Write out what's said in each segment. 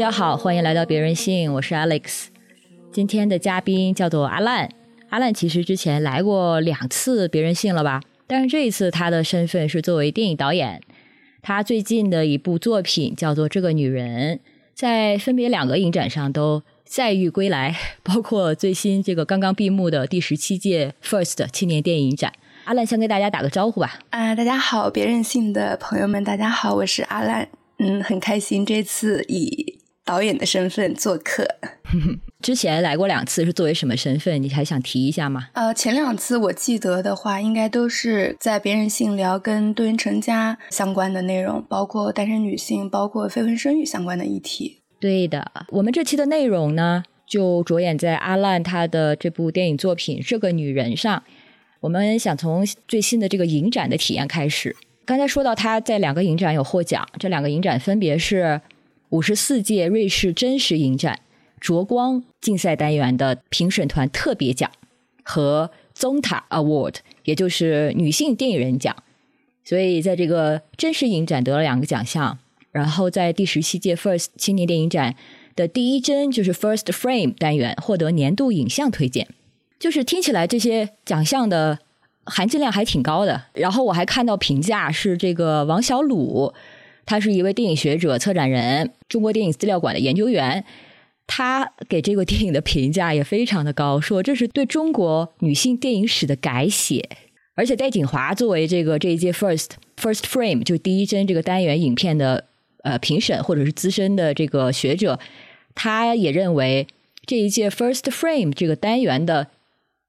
大家好，欢迎来到别人信，我是 Alex。今天的嘉宾叫做阿烂，阿烂其实之前来过两次别人信了吧？但是这一次他的身份是作为电影导演。他最近的一部作品叫做《这个女人》，在分别两个影展上都载誉归来，包括最新这个刚刚闭幕的第十七届 First 青年电影展。阿烂先跟大家打个招呼吧。啊，大家好，别任性的朋友们，大家好，我是阿烂。嗯，很开心这次以导演的身份做客。之前来过两次，是作为什么身份？你还想提一下吗？呃，前两次我记得的话，应该都是在别人性聊跟多元成家相关的内容，包括单身女性，包括非婚生育相关的议题。对的，我们这期的内容呢，就着眼在阿烂他的这部电影作品《这个女人》上。我们想从最新的这个影展的体验开始。刚才说到他在两个影展有获奖，这两个影展分别是五十四届瑞士真实影展。卓光竞赛单元的评审团特别奖和 Zonta Award，也就是女性电影人奖，所以在这个真实影展得了两个奖项。然后在第十七届 First 青年电影展的第一帧就是 First Frame 单元获得年度影像推荐，就是听起来这些奖项的含金量还挺高的。然后我还看到评价是这个王小鲁，他是一位电影学者、策展人，中国电影资料馆的研究员。他给这个电影的评价也非常的高，说这是对中国女性电影史的改写。而且戴锦华作为这个这一届 First First Frame 就第一帧这个单元影片的呃评审或者是资深的这个学者，他也认为这一届 First Frame 这个单元的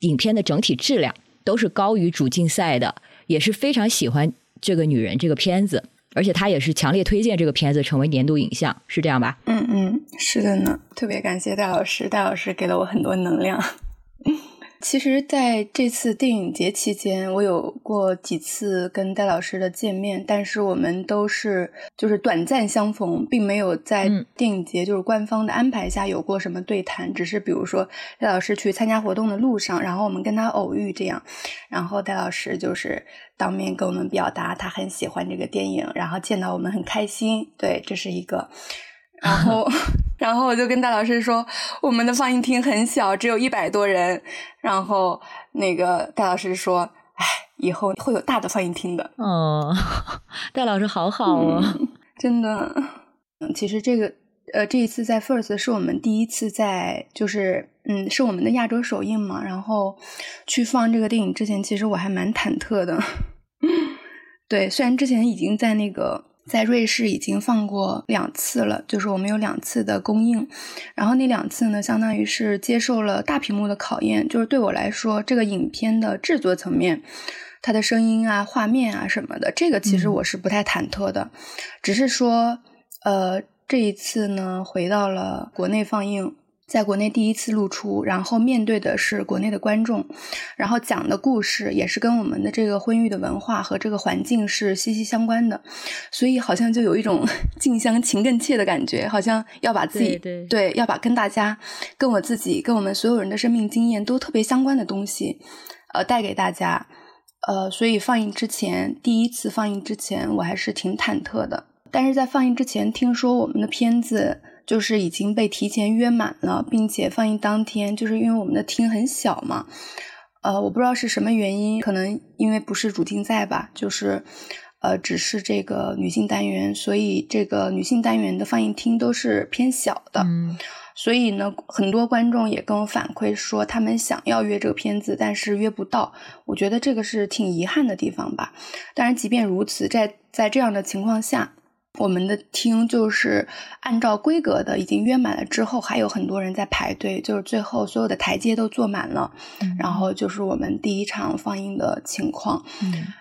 影片的整体质量都是高于主竞赛的，也是非常喜欢这个女人这个片子。而且他也是强烈推荐这个片子成为年度影像，是这样吧？嗯嗯，是的呢。特别感谢戴老师，戴老师给了我很多能量。其实，在这次电影节期间，我有过几次跟戴老师的见面，但是我们都是就是短暂相逢，并没有在电影节就是官方的安排下有过什么对谈。只是比如说，戴老师去参加活动的路上，然后我们跟他偶遇这样，然后戴老师就是当面跟我们表达他很喜欢这个电影，然后见到我们很开心。对，这是一个。然后，然后我就跟戴老师说，我们的放映厅很小，只有一百多人。然后那个戴老师说：“哎，以后会有大的放映厅的。”哦，戴老师好好哦，真的。嗯，其实这个呃，这一次在 First 是我们第一次在，就是嗯，是我们的亚洲首映嘛。然后去放这个电影之前，其实我还蛮忐忑的。对，虽然之前已经在那个。在瑞士已经放过两次了，就是我们有两次的公映，然后那两次呢，相当于是接受了大屏幕的考验。就是对我来说，这个影片的制作层面，它的声音啊、画面啊什么的，这个其实我是不太忐忑的，只是说，呃，这一次呢，回到了国内放映。在国内第一次露出，然后面对的是国内的观众，然后讲的故事也是跟我们的这个婚育的文化和这个环境是息息相关的，所以好像就有一种 近乡情更怯的感觉，好像要把自己对要把跟大家、跟我自己、跟我们所有人的生命经验都特别相关的东西，呃，带给大家，呃，所以放映之前，第一次放映之前，我还是挺忐忑的，但是在放映之前，听说我们的片子。就是已经被提前约满了，并且放映当天，就是因为我们的厅很小嘛，呃，我不知道是什么原因，可能因为不是主竞赛吧，就是，呃，只是这个女性单元，所以这个女性单元的放映厅都是偏小的，所以呢，很多观众也跟我反馈说，他们想要约这个片子，但是约不到，我觉得这个是挺遗憾的地方吧。当然，即便如此，在在这样的情况下。我们的厅就是按照规格的，已经约满了之后，还有很多人在排队，就是最后所有的台阶都坐满了。然后就是我们第一场放映的情况。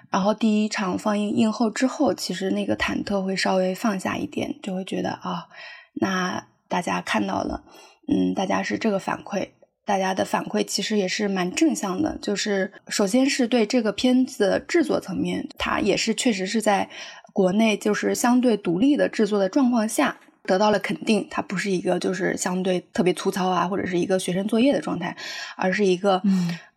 然后第一场放映映后之后，其实那个忐忑会稍微放下一点，就会觉得啊，那大家看到了，嗯，大家是这个反馈，大家的反馈其实也是蛮正向的。就是首先是对这个片子制作层面，它也是确实是在。国内就是相对独立的制作的状况下得到了肯定，它不是一个就是相对特别粗糙啊，或者是一个学生作业的状态，而是一个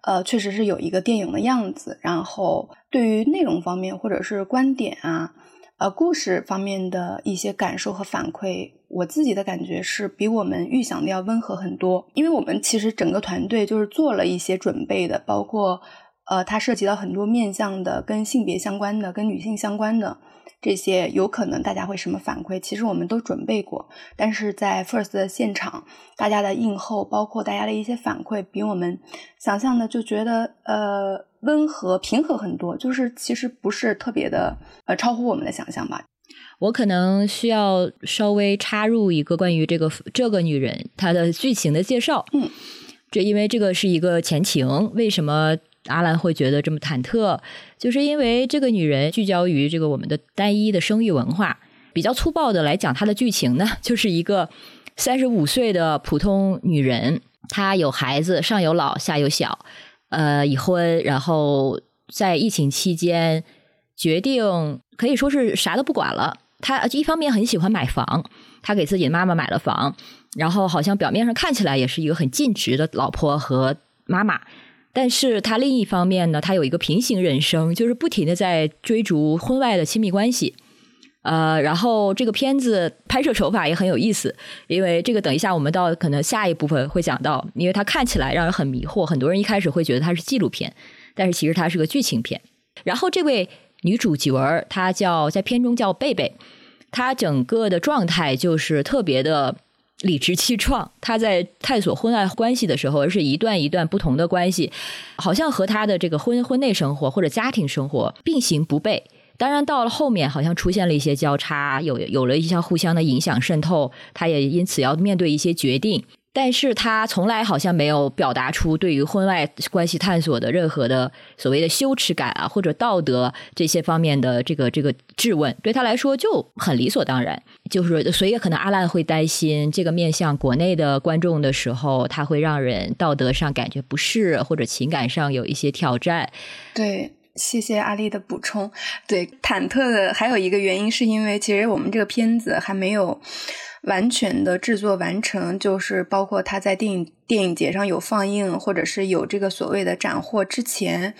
呃，确实是有一个电影的样子。然后对于内容方面或者是观点啊，呃故事方面的一些感受和反馈，我自己的感觉是比我们预想的要温和很多。因为我们其实整个团队就是做了一些准备的，包括呃，它涉及到很多面向的，跟性别相关的，跟女性相关的。这些有可能大家会什么反馈？其实我们都准备过，但是在 First 的现场，大家的映后，包括大家的一些反馈，比我们想象的就觉得呃温和平和很多，就是其实不是特别的呃超乎我们的想象吧。我可能需要稍微插入一个关于这个这个女人她的剧情的介绍。嗯，这因为这个是一个前情，为什么？阿兰会觉得这么忐忑，就是因为这个女人聚焦于这个我们的单一的生育文化。比较粗暴的来讲，她的剧情呢，就是一个三十五岁的普通女人，她有孩子，上有老，下有小，呃，已婚，然后在疫情期间决定可以说是啥都不管了。她一方面很喜欢买房，她给自己的妈妈买了房，然后好像表面上看起来也是一个很尽职的老婆和妈妈。但是他另一方面呢，他有一个平行人生，就是不停的在追逐婚外的亲密关系。呃，然后这个片子拍摄手法也很有意思，因为这个等一下我们到可能下一部分会讲到，因为它看起来让人很迷惑，很多人一开始会觉得它是纪录片，但是其实它是个剧情片。然后这位女主角，她叫在片中叫贝贝，她整个的状态就是特别的。理直气壮，他在探索婚外关系的时候，而是一段一段不同的关系，好像和他的这个婚婚内生活或者家庭生活并行不悖。当然，到了后面好像出现了一些交叉，有有了一些互相的影响渗透，他也因此要面对一些决定。但是他从来好像没有表达出对于婚外关系探索的任何的所谓的羞耻感啊，或者道德这些方面的这个这个质问，对他来说就很理所当然。就是所以可能阿烂会担心这个面向国内的观众的时候，他会让人道德上感觉不适，或者情感上有一些挑战。对，谢谢阿丽的补充。对，忐忑的还有一个原因是因为其实我们这个片子还没有。完全的制作完成，就是包括他在电影电影节上有放映，或者是有这个所谓的斩获之前，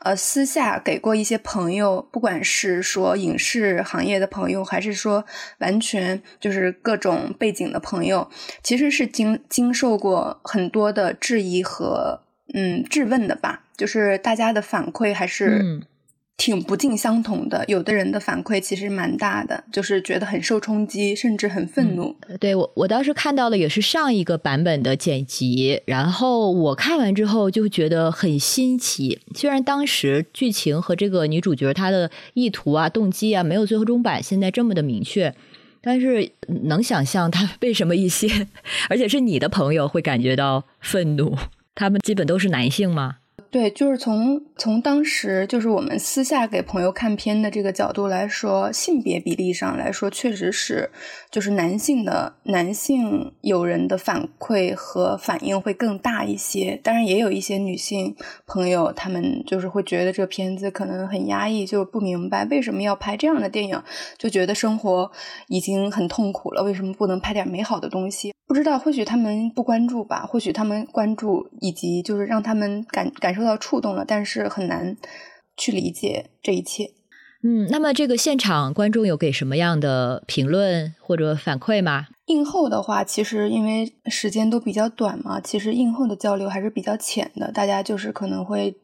呃，私下给过一些朋友，不管是说影视行业的朋友，还是说完全就是各种背景的朋友，其实是经经受过很多的质疑和嗯质问的吧，就是大家的反馈还是。挺不尽相同的，有的人的反馈其实蛮大的，就是觉得很受冲击，甚至很愤怒。对我，我当时看到的也是上一个版本的剪辑，然后我看完之后就觉得很新奇。虽然当时剧情和这个女主角她的意图啊、动机啊没有最后中版现在这么的明确，但是能想象她 为什么一些，而且是你的朋友会感觉到愤怒。他们基本都是男性吗？对，就是从从当时就是我们私下给朋友看片的这个角度来说，性别比例上来说，确实是就是男性的男性友人的反馈和反应会更大一些。当然，也有一些女性朋友，他们就是会觉得这个片子可能很压抑，就不明白为什么要拍这样的电影，就觉得生活已经很痛苦了，为什么不能拍点美好的东西？不知道，或许他们不关注吧，或许他们关注，以及就是让他们感感受到触动了，但是很难去理解这一切。嗯，那么这个现场观众有给什么样的评论或者反馈吗？映后的话，其实因为时间都比较短嘛，其实映后的交流还是比较浅的，大家就是可能会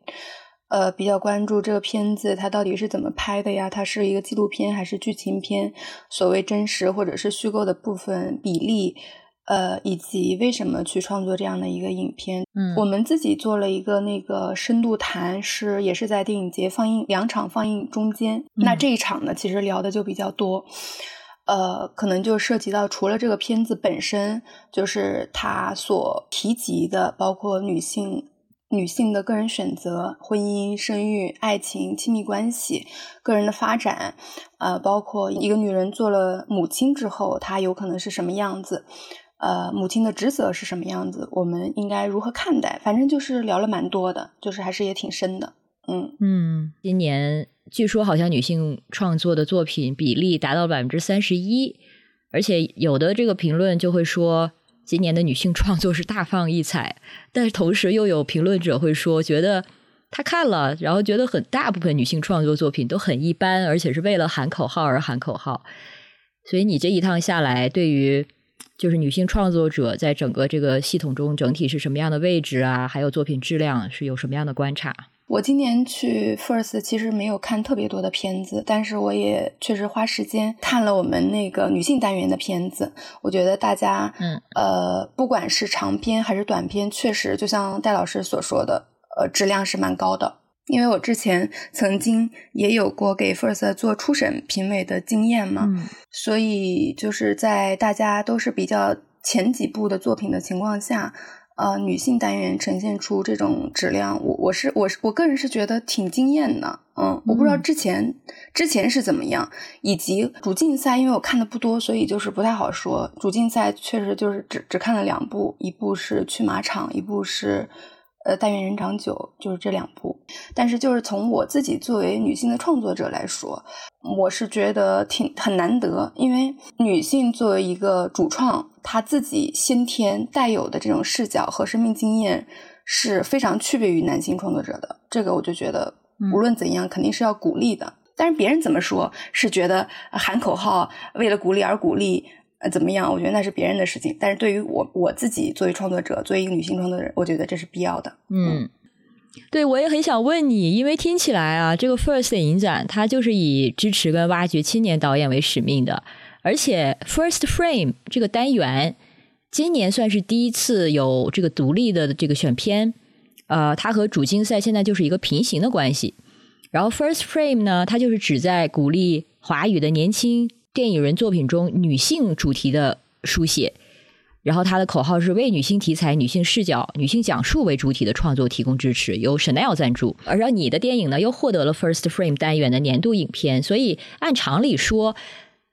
呃比较关注这个片子它到底是怎么拍的呀？它是一个纪录片还是剧情片？所谓真实或者是虚构的部分比例。呃，以及为什么去创作这样的一个影片？嗯，我们自己做了一个那个深度谈，是也是在电影节放映两场放映中间。那这一场呢，其实聊的就比较多，呃，可能就涉及到除了这个片子本身，就是它所提及的，包括女性女性的个人选择、婚姻、生育、爱情、亲密关系、个人的发展，呃，包括一个女人做了母亲之后，她有可能是什么样子。呃，母亲的职责是什么样子？我们应该如何看待？反正就是聊了蛮多的，就是还是也挺深的。嗯嗯，今年据说好像女性创作的作品比例达到百分之三十一，而且有的这个评论就会说今年的女性创作是大放异彩，但是同时又有评论者会说觉得他看了，然后觉得很大部分女性创作作品都很一般，而且是为了喊口号而喊口号。所以你这一趟下来，对于就是女性创作者在整个这个系统中整体是什么样的位置啊？还有作品质量是有什么样的观察？我今年去 First 其实没有看特别多的片子，但是我也确实花时间看了我们那个女性单元的片子。我觉得大家，嗯，呃，不管是长片还是短片，确实就像戴老师所说的，呃，质量是蛮高的。因为我之前曾经也有过给 First 做初审评委的经验嘛，所以就是在大家都是比较前几部的作品的情况下。呃，女性单元呈现出这种质量，我我是我是我个人是觉得挺惊艳的，嗯，我不知道之前之前是怎么样，以及主竞赛，因为我看的不多，所以就是不太好说。主竞赛确实就是只只看了两部，一部是《去马场》，一部是。呃，但愿人长久就是这两部，但是就是从我自己作为女性的创作者来说，我是觉得挺很难得，因为女性作为一个主创，她自己先天带有的这种视角和生命经验是非常区别于男性创作者的，这个我就觉得无论怎样肯定是要鼓励的。但是别人怎么说，是觉得喊口号为了鼓励而鼓励。怎么样？我觉得那是别人的事情，但是对于我我自己作为创作者，作为一个女性创作者，我觉得这是必要的。嗯，对，我也很想问你，因为听起来啊，这个 First 影展它就是以支持跟挖掘青年导演为使命的，而且 First Frame 这个单元今年算是第一次有这个独立的这个选片，呃，它和主竞赛现在就是一个平行的关系。然后 First Frame 呢，它就是旨在鼓励华语的年轻。电影人作品中女性主题的书写，然后他的口号是为女性题材、女性视角、女性讲述为主体的创作提供支持，由 Chanel 赞助。而让你的电影呢，又获得了 First Frame 单元的年度影片，所以按常理说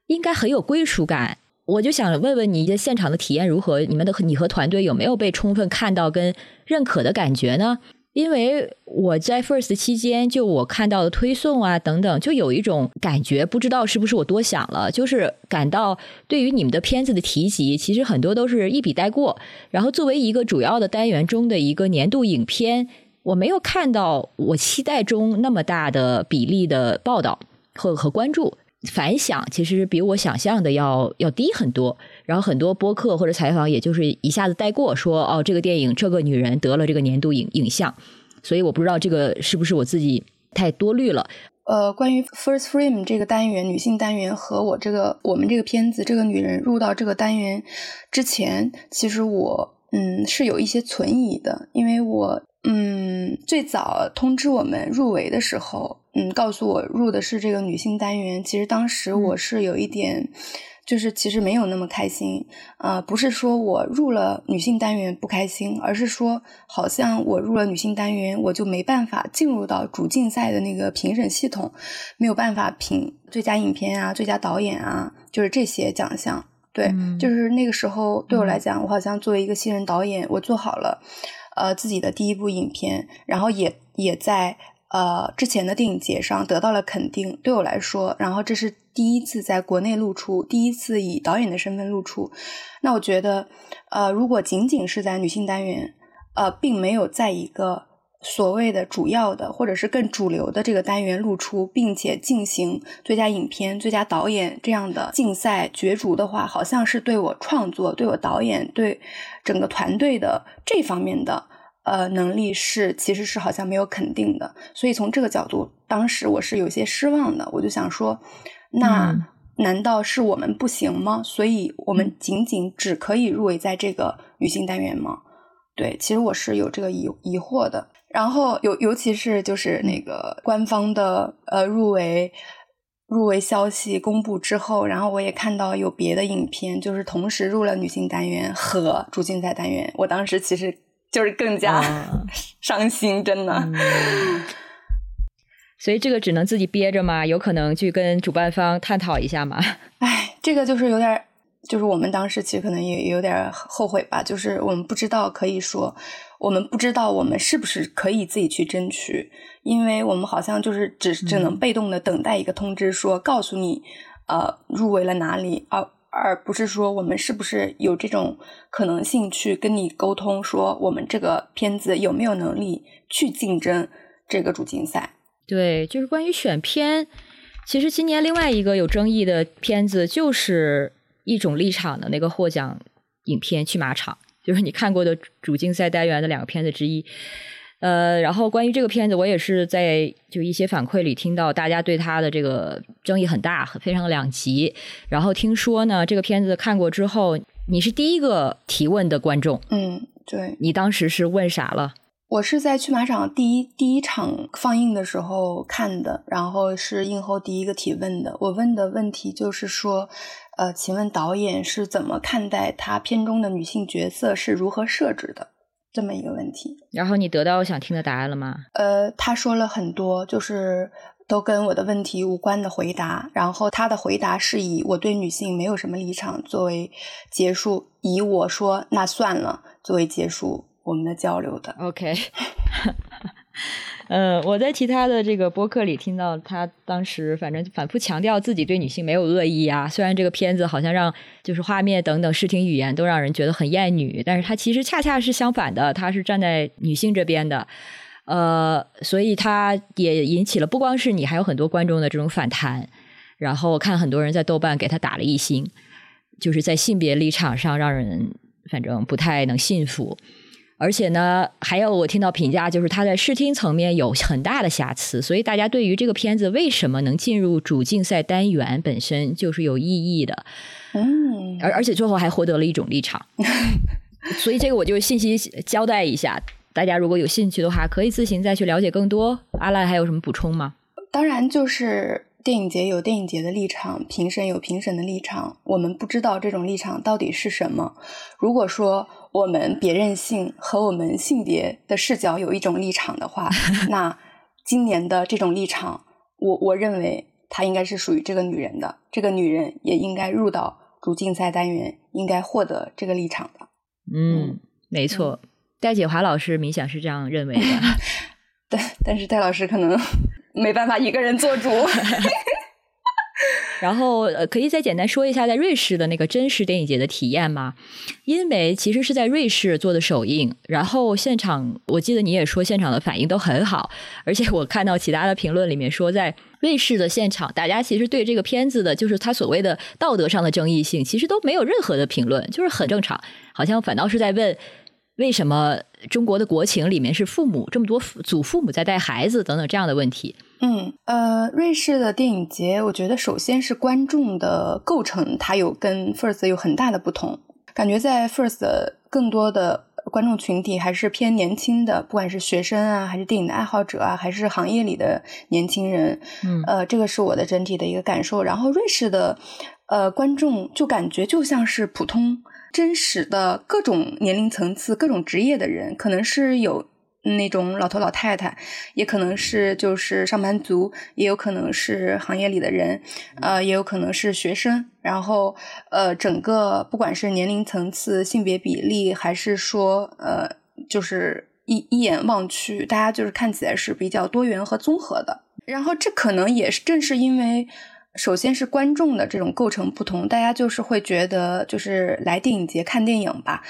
应该很有归属感。我就想问问你，在现场的体验如何？你们的你和团队有没有被充分看到跟认可的感觉呢？因为我在 First 期间，就我看到的推送啊等等，就有一种感觉，不知道是不是我多想了，就是感到对于你们的片子的提及，其实很多都是一笔带过。然后作为一个主要的单元中的一个年度影片，我没有看到我期待中那么大的比例的报道和和关注。反响其实比我想象的要要低很多，然后很多播客或者采访，也就是一下子带过说哦，这个电影这个女人得了这个年度影影像，所以我不知道这个是不是我自己太多虑了。呃，关于 First Frame 这个单元女性单元和我这个我们这个片子这个女人入到这个单元之前，其实我嗯是有一些存疑的，因为我嗯最早通知我们入围的时候。嗯，告诉我入的是这个女性单元。其实当时我是有一点，就是其实没有那么开心。呃，不是说我入了女性单元不开心，而是说好像我入了女性单元，我就没办法进入到主竞赛的那个评审系统，没有办法评最佳影片啊、最佳导演啊，就是这些奖项。对，就是那个时候对我来讲，我好像作为一个新人导演，我做好了呃自己的第一部影片，然后也也在。呃，之前的电影节上得到了肯定，对我来说，然后这是第一次在国内露出，第一次以导演的身份露出。那我觉得，呃，如果仅仅是在女性单元，呃，并没有在一个所谓的主要的或者是更主流的这个单元露出，并且进行最佳影片、最佳导演这样的竞赛角逐的话，好像是对我创作、对我导演、对整个团队的这方面的。呃，能力是其实是好像没有肯定的，所以从这个角度，当时我是有些失望的。我就想说，那难道是我们不行吗？所以我们仅仅只可以入围在这个女性单元吗？对，其实我是有这个疑疑惑的。然后尤尤其是就是那个官方的呃入围入围消息公布之后，然后我也看到有别的影片就是同时入了女性单元和主竞赛单元，我当时其实。就是更加 伤心，真的。所以这个只能自己憋着嘛，有可能去跟主办方探讨一下嘛。哎，这个就是有点，就是我们当时其实可能也有点后悔吧，就是我们不知道，可以说我们不知道我们是不是可以自己去争取，因为我们好像就是只只能被动的等待一个通知，说告诉你，呃，入围了哪里而。而不是说我们是不是有这种可能性去跟你沟通，说我们这个片子有没有能力去竞争这个主竞赛。对，就是关于选片，其实今年另外一个有争议的片子就是一种立场的那个获奖影片《去马场》，就是你看过的主竞赛单元的两个片子之一。呃，然后关于这个片子，我也是在就一些反馈里听到大家对他的这个争议很大，非常两极。然后听说呢，这个片子看过之后，你是第一个提问的观众。嗯，对。你当时是问啥了？我是在去马场第一第一场放映的时候看的，然后是映后第一个提问的。我问的问题就是说，呃，请问导演是怎么看待他片中的女性角色是如何设置的？这么一个问题，然后你得到我想听的答案了吗？呃，他说了很多，就是都跟我的问题无关的回答。然后他的回答是以我对女性没有什么立场作为结束，以我说那算了作为结束我们的交流的。OK。呃，我在其他的这个播客里听到他当时反正反复强调自己对女性没有恶意啊。虽然这个片子好像让就是画面等等视听语言都让人觉得很厌女，但是他其实恰恰是相反的，他是站在女性这边的。呃，所以他也引起了不光是你，还有很多观众的这种反弹。然后看很多人在豆瓣给他打了一星，就是在性别立场上让人反正不太能信服。而且呢，还有我听到评价，就是它在视听层面有很大的瑕疵，所以大家对于这个片子为什么能进入主竞赛单元本身就是有异议的。嗯，而而且最后还获得了一种立场，所以这个我就信息交代一下，大家如果有兴趣的话，可以自行再去了解更多。阿赖还有什么补充吗？当然，就是电影节有电影节的立场，评审有评审的立场，我们不知道这种立场到底是什么。如果说。我们别任性和我们性别的视角有一种立场的话，那今年的这种立场，我我认为它应该是属于这个女人的，这个女人也应该入到主竞赛单元，应该获得这个立场的。嗯，没错，戴锦华老师冥想是这样认为的。对，但是戴老师可能 没办法一个人做主。然后呃，可以再简单说一下在瑞士的那个真实电影节的体验吗？因为其实是在瑞士做的首映，然后现场我记得你也说现场的反应都很好，而且我看到其他的评论里面说，在瑞士的现场，大家其实对这个片子的，就是他所谓的道德上的争议性，其实都没有任何的评论，就是很正常，好像反倒是在问。为什么中国的国情里面是父母这么多祖父母在带孩子等等这样的问题？嗯，呃，瑞士的电影节，我觉得首先是观众的构成，它有跟 First 有很大的不同。感觉在 First 更多的观众群体还是偏年轻的，不管是学生啊，还是电影的爱好者啊，还是行业里的年轻人。嗯，呃，这个是我的整体的一个感受。然后瑞士的呃观众就感觉就像是普通。真实的各种年龄层次、各种职业的人，可能是有那种老头老太太，也可能是就是上班族，也有可能是行业里的人，呃，也有可能是学生。然后，呃，整个不管是年龄层次、性别比例，还是说，呃，就是一一眼望去，大家就是看起来是比较多元和综合的。然后，这可能也是正是因为。首先是观众的这种构成不同，大家就是会觉得，就是来电影节看电影吧，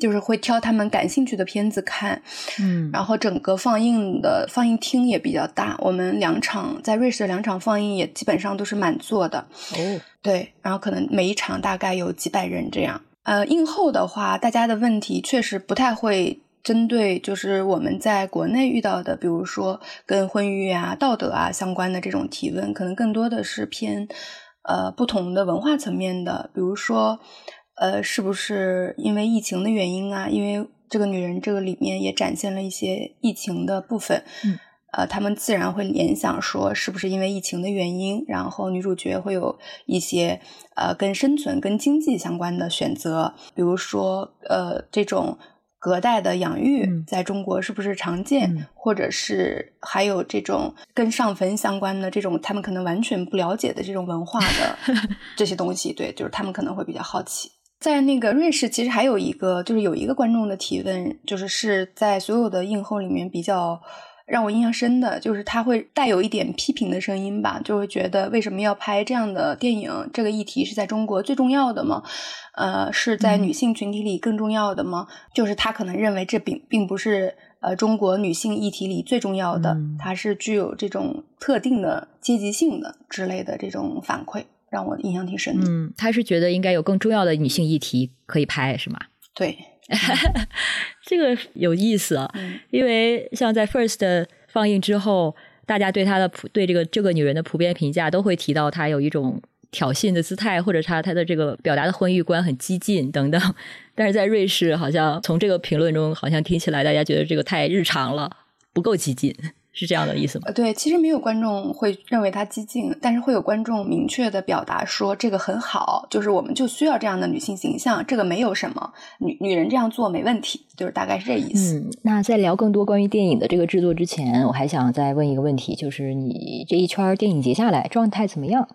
就是会挑他们感兴趣的片子看，嗯，然后整个放映的放映厅也比较大，我们两场在瑞士的两场放映也基本上都是满座的，哦，对，然后可能每一场大概有几百人这样，呃，映后的话，大家的问题确实不太会。针对就是我们在国内遇到的，比如说跟婚育啊、道德啊相关的这种提问，可能更多的是偏呃不同的文化层面的，比如说呃是不是因为疫情的原因啊？因为这个女人这个里面也展现了一些疫情的部分，嗯，呃，他们自然会联想说是不是因为疫情的原因，然后女主角会有一些呃跟生存、跟经济相关的选择，比如说呃这种。隔代的养育在中国是不是常见？或者是还有这种跟上坟相关的这种，他们可能完全不了解的这种文化的 这些东西，对，就是他们可能会比较好奇。在那个瑞士，其实还有一个，就是有一个观众的提问，就是是在所有的映后里面比较让我印象深的就是他会带有一点批评的声音吧，就会觉得为什么要拍这样的电影？这个议题是在中国最重要的吗？呃，是在女性群体里更重要的吗？就是他可能认为这并并不是呃中国女性议题里最重要的，它是具有这种特定的阶级性的之类的这种反馈，让我印象挺深的。嗯，他是觉得应该有更重要的女性议题可以拍，是吗？对。这个有意思啊，因为像在 First 放映之后，大家对她的普对这个这个女人的普遍评价都会提到她有一种挑衅的姿态，或者她她的这个表达的婚育观很激进等等。但是在瑞士，好像从这个评论中，好像听起来大家觉得这个太日常了，不够激进。是这样的意思吗？呃，对，其实没有观众会认为他激进，但是会有观众明确的表达说这个很好，就是我们就需要这样的女性形象，这个没有什么，女女人这样做没问题，就是大概是这意思。嗯，那在聊更多关于电影的这个制作之前，我还想再问一个问题，就是你这一圈电影节下来状态怎么样？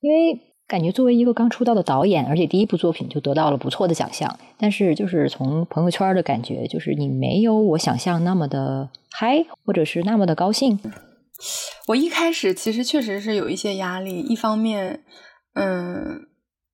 因为。感觉作为一个刚出道的导演，而且第一部作品就得到了不错的奖项，但是就是从朋友圈的感觉，就是你没有我想象那么的嗨，或者是那么的高兴。我一开始其实确实是有一些压力，一方面，嗯。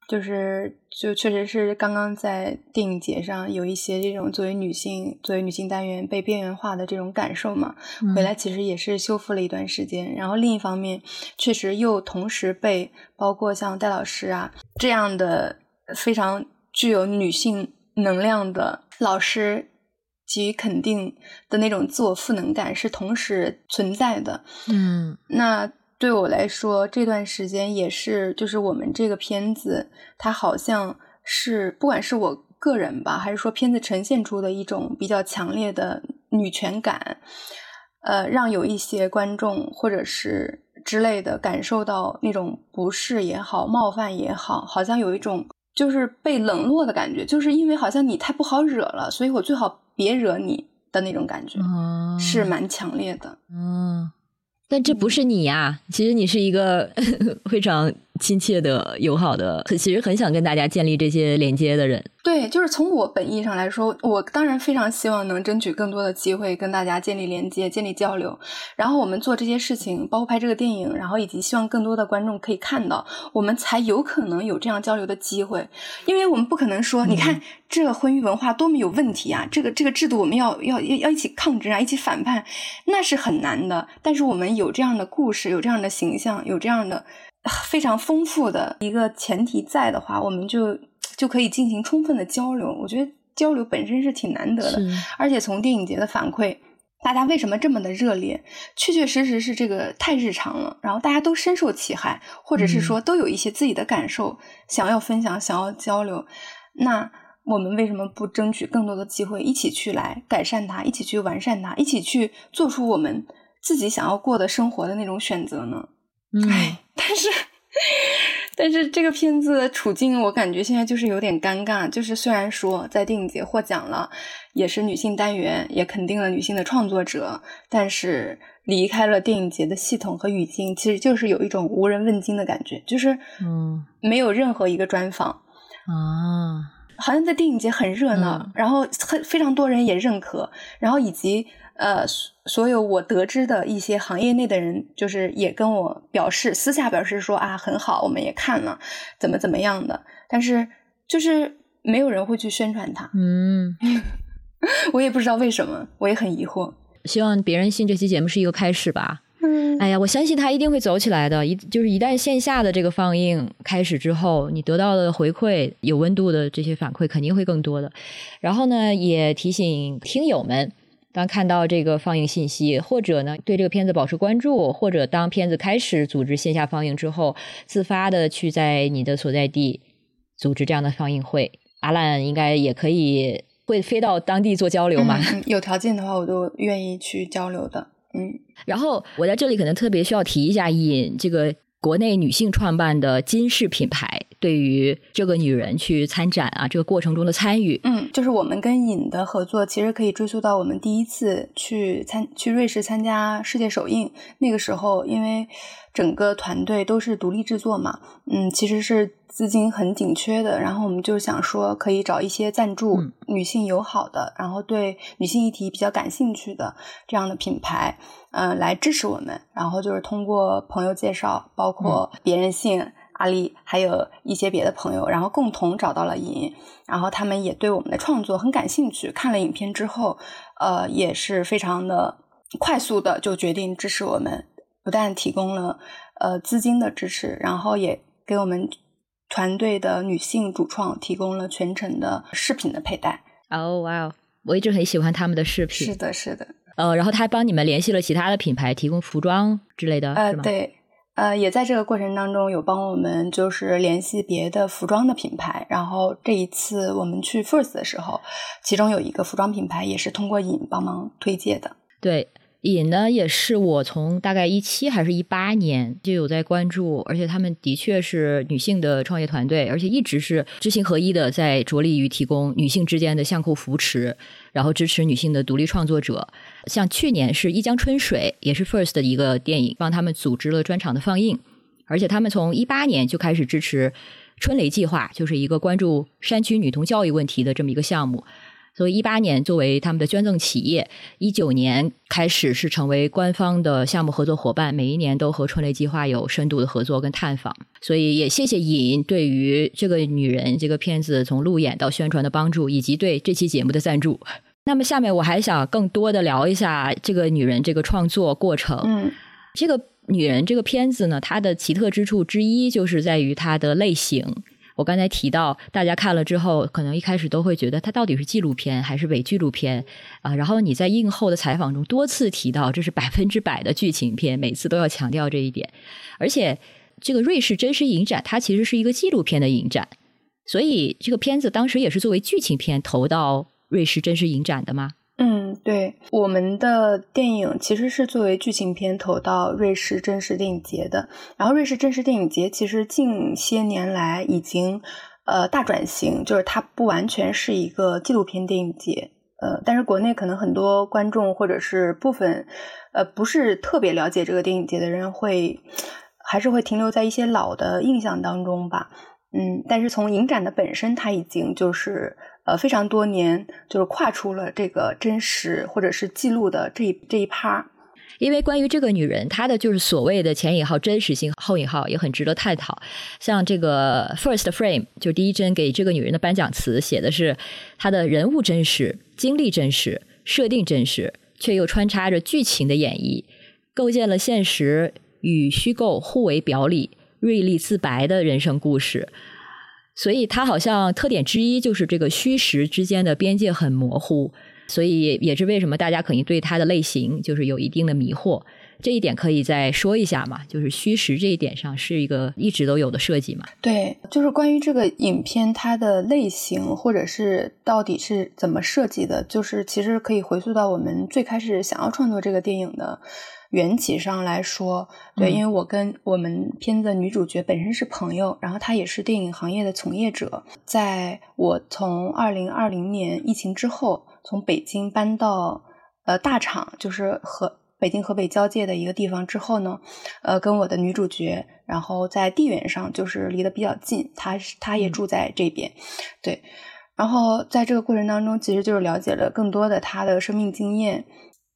就是，就确实是刚刚在电影节上有一些这种作为女性、作为女性单元被边缘化的这种感受嘛。回来其实也是修复了一段时间。然后另一方面，确实又同时被包括像戴老师啊这样的非常具有女性能量的老师给予肯定的那种自我赋能感是同时存在的。嗯，那。对我来说，这段时间也是，就是我们这个片子，它好像是不管是我个人吧，还是说片子呈现出的一种比较强烈的女权感，呃，让有一些观众或者是之类的感受到那种不适也好、冒犯也好，好像有一种就是被冷落的感觉，就是因为好像你太不好惹了，所以我最好别惹你的那种感觉，是蛮强烈的。嗯。但这不是你呀，其实你是一个 非常亲切的、友好的，其实很想跟大家建立这些连接的人。对，就是从我本意上来说，我当然非常希望能争取更多的机会跟大家建立连接、建立交流。然后我们做这些事情，包括拍这个电影，然后以及希望更多的观众可以看到，我们才有可能有这样交流的机会。因为我们不可能说，你看这婚育文化多么有问题啊，这个这个制度我们要要要要一起抗争啊，一起反叛，那是很难的。但是我们有这样的故事，有这样的形象，有这样的非常丰富的一个前提在的话，我们就。就可以进行充分的交流，我觉得交流本身是挺难得的，而且从电影节的反馈，大家为什么这么的热烈？确确实实是这个太日常了，然后大家都深受其害，或者是说都有一些自己的感受想要分享、想要交流。那我们为什么不争取更多的机会，一起去来改善它，一起去完善它，一起去做出我们自己想要过的生活的那种选择呢？哎，但是。但是这个片子的处境，我感觉现在就是有点尴尬。就是虽然说在电影节获奖了，也是女性单元，也肯定了女性的创作者，但是离开了电影节的系统和语境，其实就是有一种无人问津的感觉，就是嗯，没有任何一个专访啊，好像在电影节很热闹，然后很非常多人也认可，然后以及。呃，所有我得知的一些行业内的人，就是也跟我表示，私下表示说啊，很好，我们也看了，怎么怎么样的，但是就是没有人会去宣传它。嗯，我也不知道为什么，我也很疑惑。希望别人信这期节目是一个开始吧。嗯，哎呀，我相信他一定会走起来的。一就是一旦线下的这个放映开始之后，你得到的回馈有温度的这些反馈肯定会更多的。然后呢，也提醒听友们。当看到这个放映信息，或者呢对这个片子保持关注，或者当片子开始组织线下放映之后，自发的去在你的所在地组织这样的放映会，阿兰应该也可以会飞到当地做交流嘛？有条件的话，我都愿意去交流的。嗯，然后我在这里可能特别需要提一下，引这个国内女性创办的金饰品牌对于这个女人去参展啊，这个过程中的参与。嗯，就是我们跟尹的合作，其实可以追溯到我们第一次去参去瑞士参加世界首映。那个时候，因为整个团队都是独立制作嘛，嗯，其实是资金很紧缺的。然后我们就想说，可以找一些赞助女性友好的，然后对女性议题比较感兴趣的这样的品牌，嗯，来支持我们。然后就是通过朋友介绍，包括别人信阿丽，还有一些别的朋友，然后共同找到了尹。然后他们也对我们的创作很感兴趣，看了影片之后，呃，也是非常的快速的就决定支持我们。不但提供了呃资金的支持，然后也给我们团队的女性主创提供了全程的饰品的佩戴。哦，哇哦！我一直很喜欢他们的饰品。是的，是的。呃，然后他还帮你们联系了其他的品牌，提供服装之类的。呃，对，呃，也在这个过程当中有帮我们就是联系别的服装的品牌。然后这一次我们去 First 的时候，其中有一个服装品牌也是通过尹帮忙推荐的。对。尹呢，也是我从大概一七还是一八年就有在关注，而且他们的确是女性的创业团队，而且一直是知行合一的，在着力于提供女性之间的相互扶持，然后支持女性的独立创作者。像去年是一江春水，也是 First 的一个电影，帮他们组织了专场的放映，而且他们从一八年就开始支持春雷计划，就是一个关注山区女童教育问题的这么一个项目。所以一八年作为他们的捐赠企业，一九年开始是成为官方的项目合作伙伴，每一年都和春雷计划有深度的合作跟探访。所以也谢谢尹对于这个女人这个片子从路演到宣传的帮助，以及对这期节目的赞助。那么下面我还想更多的聊一下这个女人这个创作过程。嗯，这个女人这个片子呢，它的奇特之处之一就是在于它的类型。我刚才提到，大家看了之后，可能一开始都会觉得它到底是纪录片还是伪纪录片啊？然后你在映后的采访中多次提到，这是 百分之百的剧情片，每次都要强调这一点。而且，这个瑞士真实影展它其实是一个纪录片的影展，所以这个片子当时也是作为剧情片投到瑞士真实影展的吗？嗯，对，我们的电影其实是作为剧情片投到瑞士真实电影节的。然后，瑞士真实电影节其实近些年来已经呃大转型，就是它不完全是一个纪录片电影节。呃，但是国内可能很多观众或者是部分呃不是特别了解这个电影节的人，会还是会停留在一些老的印象当中吧。嗯，但是从影展的本身，它已经就是。呃，非常多年就是跨出了这个真实或者是记录的这一这一趴，因为关于这个女人，她的就是所谓的前引号真实性后引号也很值得探讨。像这个 first frame 就第一帧给这个女人的颁奖词写的是她的人物真实、经历真实、设定真实，却又穿插着剧情的演绎，构建了现实与虚构互为表里、锐利自白的人生故事。所以它好像特点之一就是这个虚实之间的边界很模糊，所以也是为什么大家肯定对它的类型就是有一定的迷惑。这一点可以再说一下嘛？就是虚实这一点上是一个一直都有的设计嘛？对，就是关于这个影片它的类型或者是到底是怎么设计的，就是其实可以回溯到我们最开始想要创作这个电影的。缘起上来说，对，因为我跟我们片子的女主角本身是朋友，然后她也是电影行业的从业者。在我从二零二零年疫情之后，从北京搬到呃大厂，就是和北京河北交界的一个地方之后呢，呃，跟我的女主角，然后在地缘上就是离得比较近，她她也住在这边，对，然后在这个过程当中，其实就是了解了更多的她的生命经验。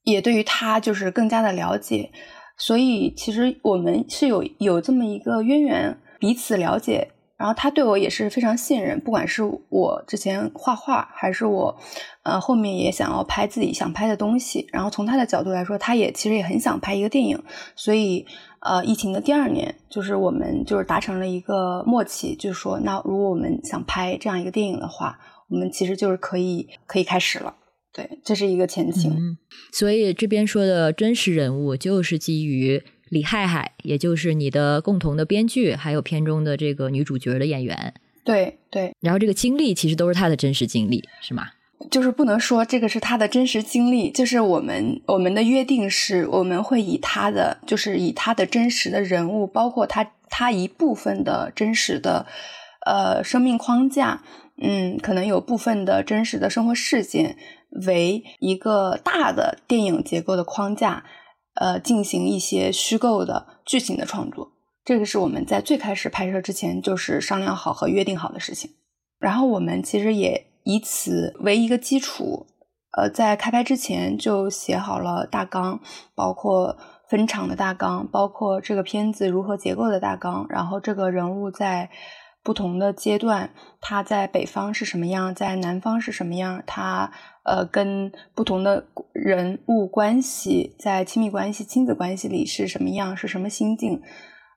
也对于他就是更加的了解，所以其实我们是有有这么一个渊源，彼此了解。然后他对我也是非常信任，不管是我之前画画，还是我呃后面也想要拍自己想拍的东西。然后从他的角度来说，他也其实也很想拍一个电影。所以呃，疫情的第二年，就是我们就是达成了一个默契，就是说，那如果我们想拍这样一个电影的话，我们其实就是可以可以开始了。对，这是一个前情。嗯，所以这边说的真实人物就是基于李海海，也就是你的共同的编剧，还有片中的这个女主角的演员。对对，然后这个经历其实都是他的真实经历，是吗？就是不能说这个是他的真实经历，就是我们我们的约定是，我们会以他的，就是以他的真实的人物，包括他他一部分的真实的呃生命框架，嗯，可能有部分的真实的生活事件为一个大的电影结构的框架，呃，进行一些虚构的剧情的创作。这个是我们在最开始拍摄之前就是商量好和约定好的事情。然后我们其实也以此为一个基础，呃，在开拍之前就写好了大纲，包括。分场的大纲，包括这个片子如何结构的大纲，然后这个人物在不同的阶段，他在北方是什么样，在南方是什么样，他呃跟不同的人物关系，在亲密关系、亲子关系里是什么样，是什么心境，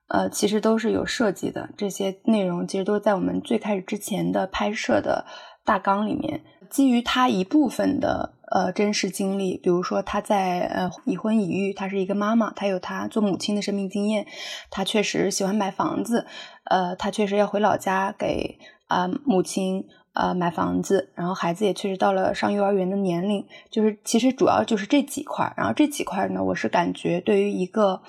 呃，其实都是有设计的。这些内容其实都在我们最开始之前的拍摄的大纲里面，基于他一部分的。呃，真实经历，比如说她在呃已婚已育，她是一个妈妈，她有她做母亲的生命经验，她确实喜欢买房子，呃，他确实要回老家给啊母亲呃买房子，然后孩子也确实到了上幼儿园的年龄，就是其实主要就是这几块，然后这几块呢，我是感觉对于一个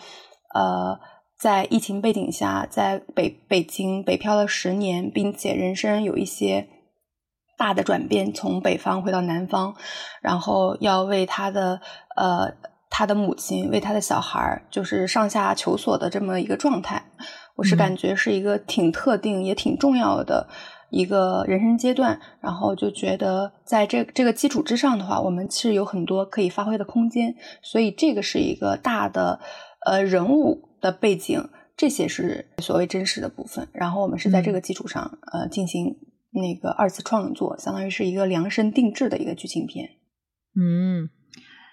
呃在疫情背景下在北北京北漂了十年，并且人生有一些。大的转变，从北方回到南方，然后要为他的呃他的母亲，为他的小孩儿，就是上下求索的这么一个状态，我是感觉是一个挺特定也挺重要的一个人生阶段，然后就觉得在这这个基础之上的话，我们其实有很多可以发挥的空间，所以这个是一个大的呃人物的背景，这些是所谓真实的部分，然后我们是在这个基础上呃进行。那个二次创作，相当于是一个量身定制的一个剧情片。嗯，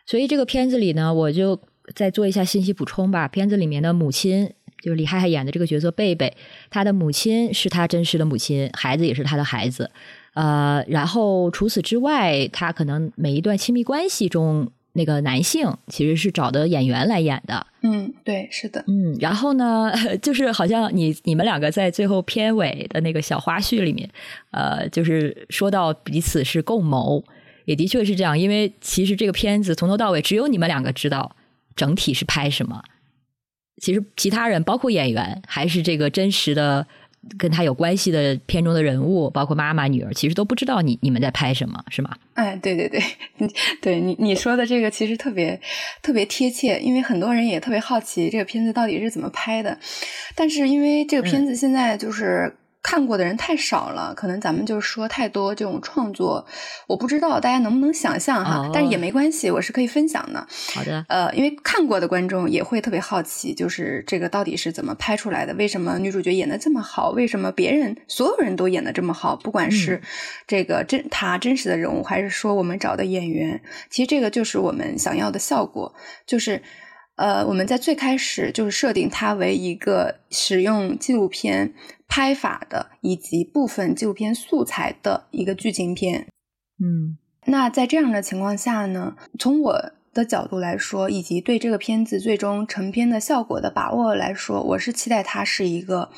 所以这个片子里呢，我就再做一下信息补充吧。片子里面的母亲，就是李海海演的这个角色贝贝，她的母亲是她真实的母亲，孩子也是她的孩子。呃，然后除此之外，她可能每一段亲密关系中。那个男性其实是找的演员来演的，嗯，对，是的，嗯，然后呢，就是好像你你们两个在最后片尾的那个小花絮里面，呃，就是说到彼此是共谋，也的确是这样，因为其实这个片子从头到尾只有你们两个知道整体是拍什么，其实其他人包括演员还是这个真实的。跟他有关系的片中的人物，包括妈妈、女儿，其实都不知道你你们在拍什么，是吗？哎，对对对，对 你你说的这个其实特别特别贴切，因为很多人也特别好奇这个片子到底是怎么拍的，但是因为这个片子现在就是。看过的人太少了，可能咱们就是说太多这种创作，我不知道大家能不能想象哈，但是也没关系，我是可以分享的。好的，呃，因为看过的观众也会特别好奇，就是这个到底是怎么拍出来的？为什么女主角演的这么好？为什么别人所有人都演的这么好？不管是这个真他真实的人物，还是说我们找的演员，其实这个就是我们想要的效果，就是呃，我们在最开始就是设定它为一个使用纪录片。拍法的以及部分纪录片素材的一个剧情片，嗯，那在这样的情况下呢，从我的角度来说，以及对这个片子最终成片的效果的把握来说，我是期待它是一个，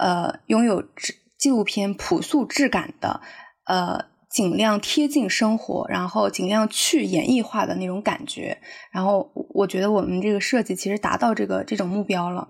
呃，拥有纪纪录片朴素质感的，呃，尽量贴近生活，然后尽量去演绎化的那种感觉。然后我觉得我们这个设计其实达到这个这种目标了。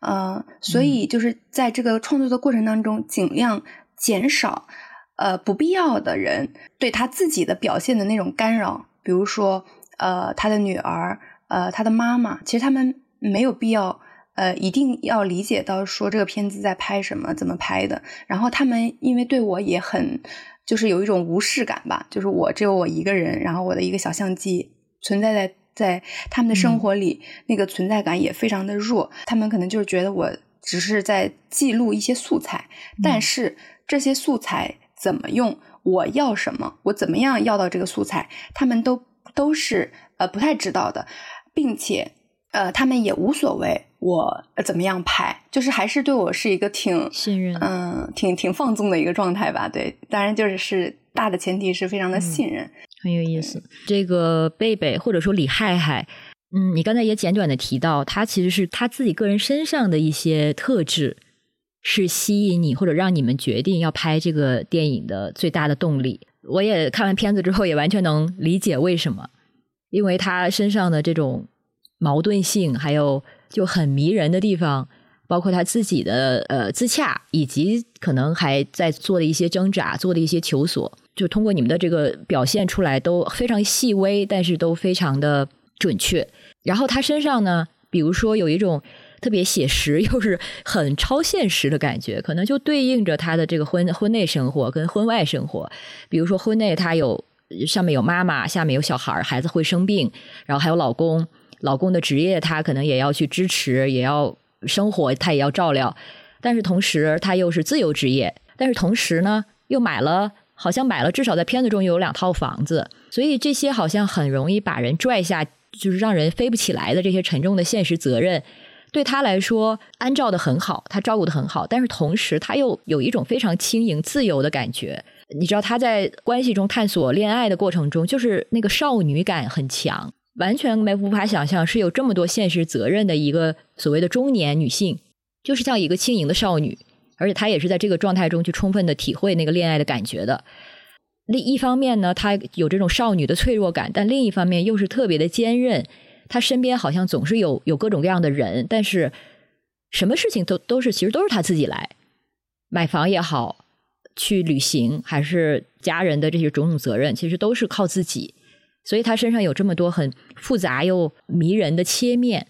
呃，所以就是在这个创作的过程当中，尽量减少呃不必要的人对他自己的表现的那种干扰，比如说呃他的女儿，呃他的妈妈，其实他们没有必要呃一定要理解到说这个片子在拍什么，怎么拍的。然后他们因为对我也很就是有一种无视感吧，就是我只有我一个人，然后我的一个小相机存在在。在他们的生活里，那个存在感也非常的弱。他们可能就是觉得我只是在记录一些素材，但是这些素材怎么用，我要什么，我怎么样要到这个素材，他们都都是呃不太知道的，并且呃他们也无所谓我怎么样拍，就是还是对我是一个挺信任，嗯，挺挺放纵的一个状态吧。对，当然就是是大的前提是非常的信任。很有意思，这个贝贝或者说李害害，嗯，你刚才也简短的提到，他其实是他自己个人身上的一些特质，是吸引你或者让你们决定要拍这个电影的最大的动力。我也看完片子之后，也完全能理解为什么，因为他身上的这种矛盾性，还有就很迷人的地方，包括他自己的呃自洽，以及可能还在做的一些挣扎，做的一些求索，就通过你们的这个表现出来都非常细微，但是都非常的准确。然后他身上呢，比如说有一种特别写实 又是很超现实的感觉，可能就对应着他的这个婚婚内生活跟婚外生活。比如说婚内他有上面有妈妈，下面有小孩，孩子会生病，然后还有老公，老公的职业他可能也要去支持，也要。生活他也要照料，但是同时他又是自由职业，但是同时呢又买了，好像买了至少在片子中有两套房子，所以这些好像很容易把人拽下，就是让人飞不起来的这些沉重的现实责任，对他来说安照的很好，他照顾的很好，但是同时他又有一种非常轻盈自由的感觉。你知道他在关系中探索恋爱的过程中，就是那个少女感很强。完全没无法想象是有这么多现实责任的一个所谓的中年女性，就是像一个轻盈的少女，而且她也是在这个状态中去充分的体会那个恋爱的感觉的。另一方面呢，她有这种少女的脆弱感，但另一方面又是特别的坚韧。她身边好像总是有有各种各样的人，但是什么事情都都是其实都是她自己来，买房也好，去旅行还是家人的这些种种责任，其实都是靠自己。所以他身上有这么多很复杂又迷人的切面，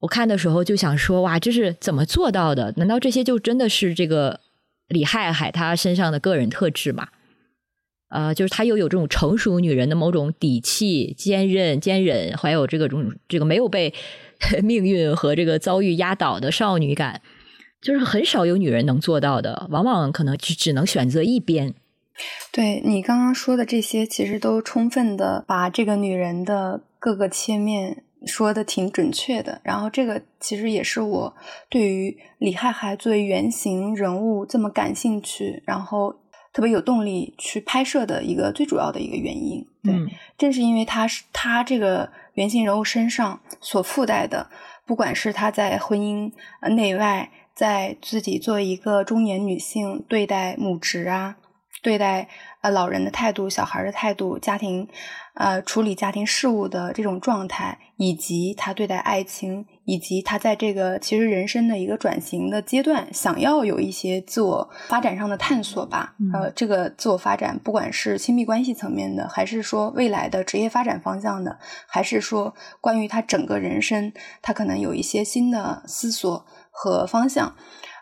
我看的时候就想说：哇，这是怎么做到的？难道这些就真的是这个李海海他身上的个人特质吗？呃，就是他又有这种成熟女人的某种底气、坚韧、坚忍，还有这个种这个没有被 命运和这个遭遇压倒的少女感，就是很少有女人能做到的，往往可能只只能选择一边。对你刚刚说的这些，其实都充分的把这个女人的各个切面说的挺准确的。然后这个其实也是我对于李害海作为原型人物这么感兴趣，然后特别有动力去拍摄的一个最主要的一个原因。对，正是因为他是他这个原型人物身上所附带的，不管是他在婚姻内外，在自己作为一个中年女性对待母职啊。对待呃老人的态度、小孩的态度、家庭呃处理家庭事务的这种状态，以及他对待爱情，以及他在这个其实人生的一个转型的阶段，想要有一些自我发展上的探索吧。呃，这个自我发展，不管是亲密关系层面的，还是说未来的职业发展方向的，还是说关于他整个人生，他可能有一些新的思索和方向，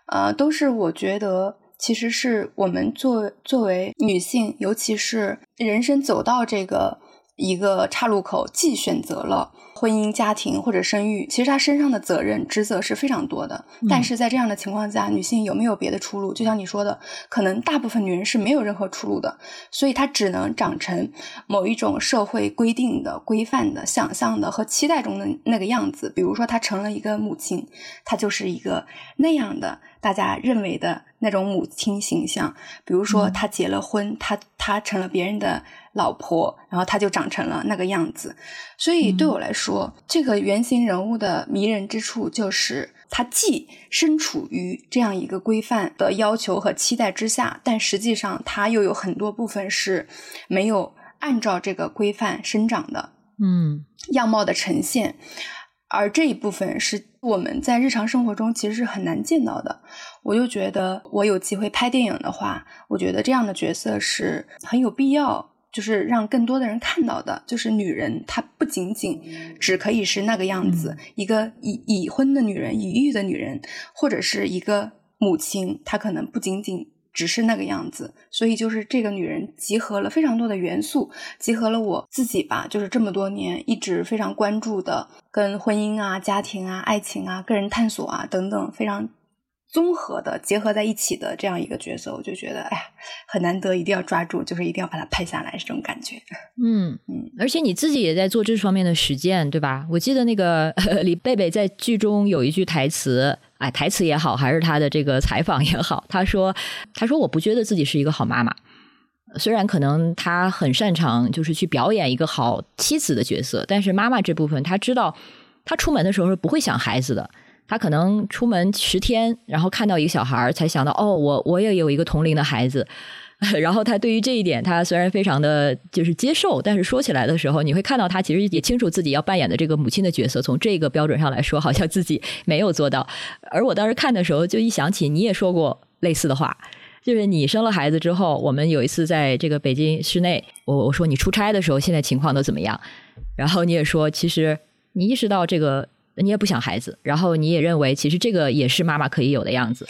呃，都是我觉得。其实是我们作作为女性，尤其是人生走到这个一个岔路口，既选择了。婚姻、家庭或者生育，其实她身上的责任、职责是非常多的。但是在这样的情况下，女性有没有别的出路？就像你说的，可能大部分女人是没有任何出路的，所以她只能长成某一种社会规定的、规范的、想象的和期待中的那个样子。比如说，她成了一个母亲，她就是一个那样的大家认为的那种母亲形象。比如说，她结了婚，她她成了别人的。老婆，然后她就长成了那个样子，所以对我来说，这个原型人物的迷人之处就是，他既身处于这样一个规范的要求和期待之下，但实际上他又有很多部分是没有按照这个规范生长的，嗯，样貌的呈现，而这一部分是我们在日常生活中其实是很难见到的。我就觉得，我有机会拍电影的话，我觉得这样的角色是很有必要。就是让更多的人看到的，就是女人她不仅仅只可以是那个样子，一个已已婚的女人、已育的女人，或者是一个母亲，她可能不仅仅只是那个样子。所以，就是这个女人集合了非常多的元素，集合了我自己吧，就是这么多年一直非常关注的，跟婚姻啊、家庭啊、爱情啊、个人探索啊等等非常。综合的结合在一起的这样一个角色，我就觉得哎呀很难得，一定要抓住，就是一定要把它拍下来，这种感觉。嗯嗯，而且你自己也在做这方面的实践，对吧？我记得那个 李贝贝在剧中有一句台词，哎，台词也好，还是他的这个采访也好，他说：“他说我不觉得自己是一个好妈妈，虽然可能他很擅长就是去表演一个好妻子的角色，但是妈妈这部分他知道，他出门的时候是不会想孩子的。”他可能出门十天，然后看到一个小孩儿，才想到哦，我我也有一个同龄的孩子，然后他对于这一点，他虽然非常的就是接受，但是说起来的时候，你会看到他其实也清楚自己要扮演的这个母亲的角色。从这个标准上来说，好像自己没有做到。而我当时看的时候，就一想起你也说过类似的话，就是你生了孩子之后，我们有一次在这个北京市内，我我说你出差的时候，现在情况都怎么样？然后你也说，其实你意识到这个，你也不想孩子，然后你也认为，其实这个也是妈妈可以有的样子。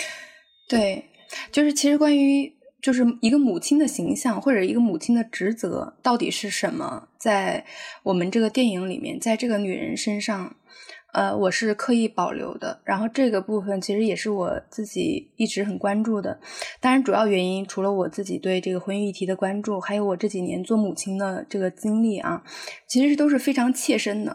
对，就是其实关于。就是一个母亲的形象，或者一个母亲的职责到底是什么？在我们这个电影里面，在这个女人身上，呃，我是刻意保留的。然后这个部分其实也是我自己一直很关注的。当然，主要原因除了我自己对这个婚育议题的关注，还有我这几年做母亲的这个经历啊，其实都是非常切身的。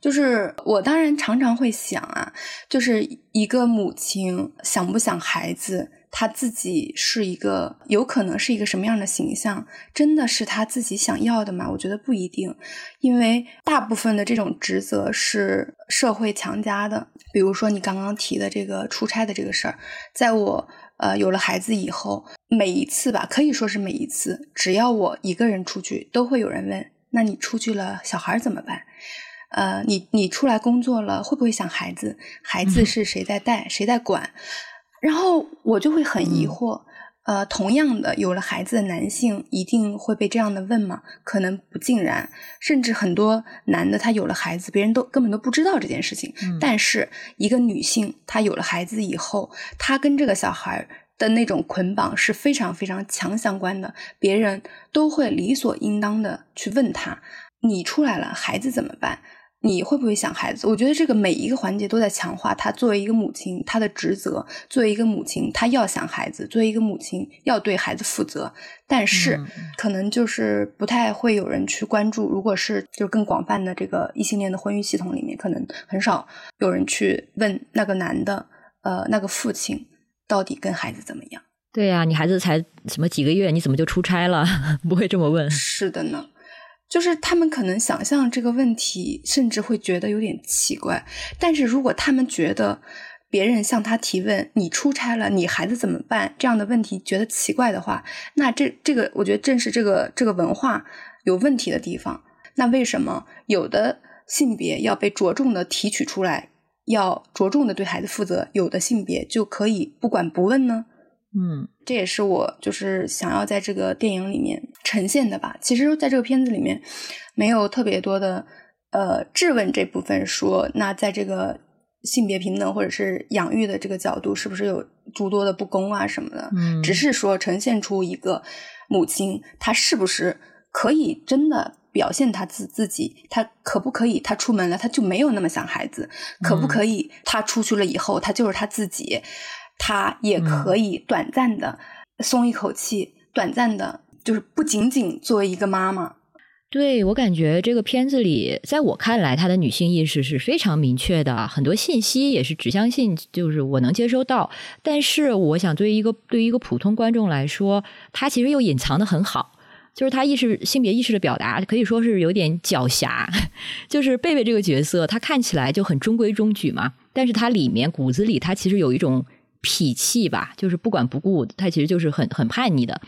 就是我当然常常会想啊，就是一个母亲想不想孩子？他自己是一个有可能是一个什么样的形象？真的是他自己想要的吗？我觉得不一定，因为大部分的这种职责是社会强加的。比如说你刚刚提的这个出差的这个事儿，在我呃有了孩子以后，每一次吧，可以说是每一次，只要我一个人出去，都会有人问：那你出去了，小孩怎么办？呃，你你出来工作了，会不会想孩子？孩子是谁在带？谁在管？然后我就会很疑惑，呃，同样的有了孩子的男性一定会被这样的问吗？可能不尽然，甚至很多男的他有了孩子，别人都根本都不知道这件事情。但是一个女性她有了孩子以后，她跟这个小孩的那种捆绑是非常非常强相关的，别人都会理所应当的去问他：你出来了，孩子怎么办？你会不会想孩子？我觉得这个每一个环节都在强化她作为一个母亲她的职责。作为一个母亲，她要想孩子；作为一个母亲，要对孩子负责。但是，可能就是不太会有人去关注。如果是就更广泛的这个异性恋的婚育系统里面，可能很少有人去问那个男的，呃，那个父亲到底跟孩子怎么样？对呀，你孩子才什么几个月，你怎么就出差了？不会这么问。是的呢。就是他们可能想象这个问题，甚至会觉得有点奇怪。但是如果他们觉得别人向他提问“你出差了，你孩子怎么办”这样的问题觉得奇怪的话，那这这个我觉得正是这个这个文化有问题的地方。那为什么有的性别要被着重的提取出来，要着重的对孩子负责，有的性别就可以不管不问呢？嗯，这也是我就是想要在这个电影里面呈现的吧。其实，在这个片子里面，没有特别多的呃质问这部分，说那在这个性别平等或者是养育的这个角度，是不是有诸多的不公啊什么的？嗯，只是说呈现出一个母亲，她是不是可以真的表现她自自己？她可不可以？她出门了，她就没有那么想孩子？可不可以？她出去了以后，她就是她自己。他也可以短暂的松一口气，短暂的，就是不仅仅作为一个妈妈。对我感觉这个片子里，在我看来，她的女性意识是非常明确的，很多信息也是指向性，就是我能接收到。但是，我想对于一个对于一个普通观众来说，她其实又隐藏的很好，就是她意识性别意识的表达可以说是有点狡黠。就是贝贝这个角色，她看起来就很中规中矩嘛，但是她里面骨子里，她其实有一种。痞气吧，就是不管不顾，她其实就是很很叛逆的，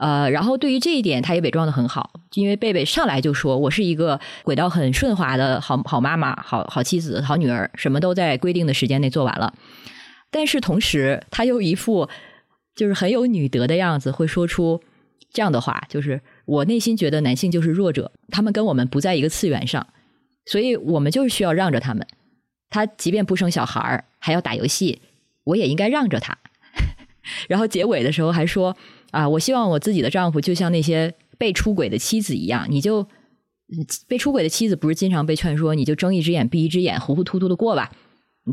呃，然后对于这一点，他也伪装的很好，因为贝贝上来就说我是一个轨道很顺滑的好好妈妈、好好妻子、好女儿，什么都在规定的时间内做完了。但是同时，他又一副就是很有女德的样子，会说出这样的话，就是我内心觉得男性就是弱者，他们跟我们不在一个次元上，所以我们就是需要让着他们。他即便不生小孩儿，还要打游戏。我也应该让着他，然后结尾的时候还说啊，我希望我自己的丈夫就像那些被出轨的妻子一样，你就被出轨的妻子不是经常被劝说，你就睁一只眼闭一只眼，糊糊涂涂的过吧。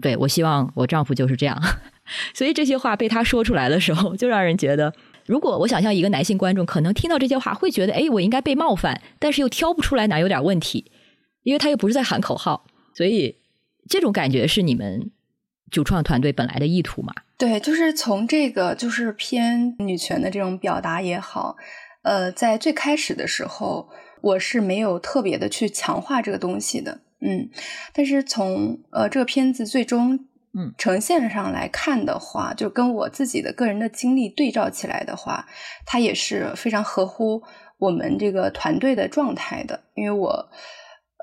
对我希望我丈夫就是这样，所以这些话被他说出来的时候，就让人觉得，如果我想象一个男性观众可能听到这些话，会觉得哎，我应该被冒犯，但是又挑不出来哪有点问题，因为他又不是在喊口号，所以这种感觉是你们。主创团队本来的意图嘛？对，就是从这个就是偏女权的这种表达也好，呃，在最开始的时候，我是没有特别的去强化这个东西的，嗯，但是从呃这个片子最终嗯，呈现上来看的话，就跟我自己的个人的经历对照起来的话，它也是非常合乎我们这个团队的状态的。因为我，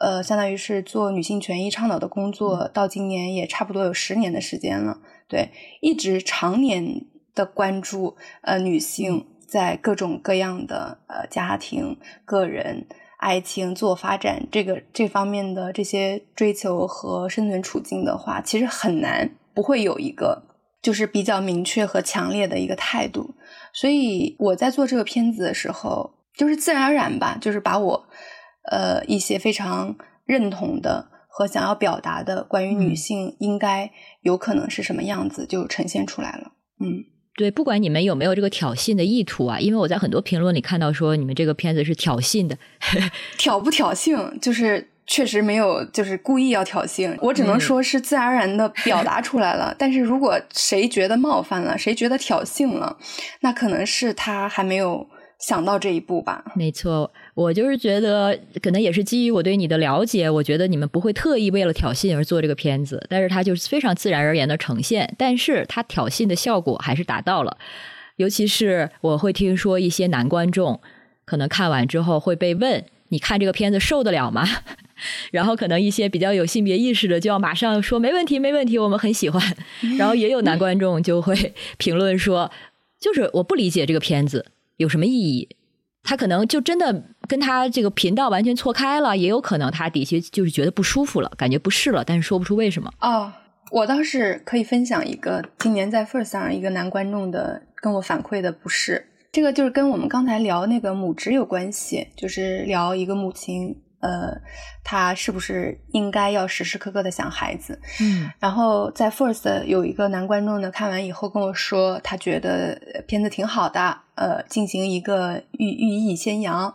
呃，相当于是做女性权益倡导的工作，到今年也差不多有十年的时间了。对，一直常年的关注，呃，女性在各种各样的呃家庭、个人。爱情、自我发展这个这方面的这些追求和生存处境的话，其实很难不会有一个就是比较明确和强烈的一个态度。所以我在做这个片子的时候，就是自然而然吧，就是把我呃一些非常认同的和想要表达的关于女性应该有可能是什么样子，就呈现出来了。嗯。对，不管你们有没有这个挑衅的意图啊，因为我在很多评论里看到说你们这个片子是挑衅的，挑不挑衅就是确实没有，就是故意要挑衅，我只能说是自然而然的表达出来了。但是如果谁觉得冒犯了，谁觉得挑衅了，那可能是他还没有。想到这一步吧，没错，我就是觉得可能也是基于我对你的了解，我觉得你们不会特意为了挑衅而做这个片子，但是它就是非常自然而然的呈现，但是它挑衅的效果还是达到了。尤其是我会听说一些男观众可能看完之后会被问：“你看这个片子受得了吗？” 然后可能一些比较有性别意识的就要马上说：“没问题，没问题，我们很喜欢。”然后也有男观众就会 评论说：“就是我不理解这个片子。”有什么意义？他可能就真的跟他这个频道完全错开了，也有可能他底下就是觉得不舒服了，感觉不适了，但是说不出为什么。哦，我倒是可以分享一个今年在 First 上一个男观众的跟我反馈的不适，这个就是跟我们刚才聊那个母职有关系，就是聊一个母亲。呃，他是不是应该要时时刻刻的想孩子？嗯，然后在 First 有一个男观众呢，看完以后跟我说，他觉得片子挺好的，呃，进行一个寓寓意先扬，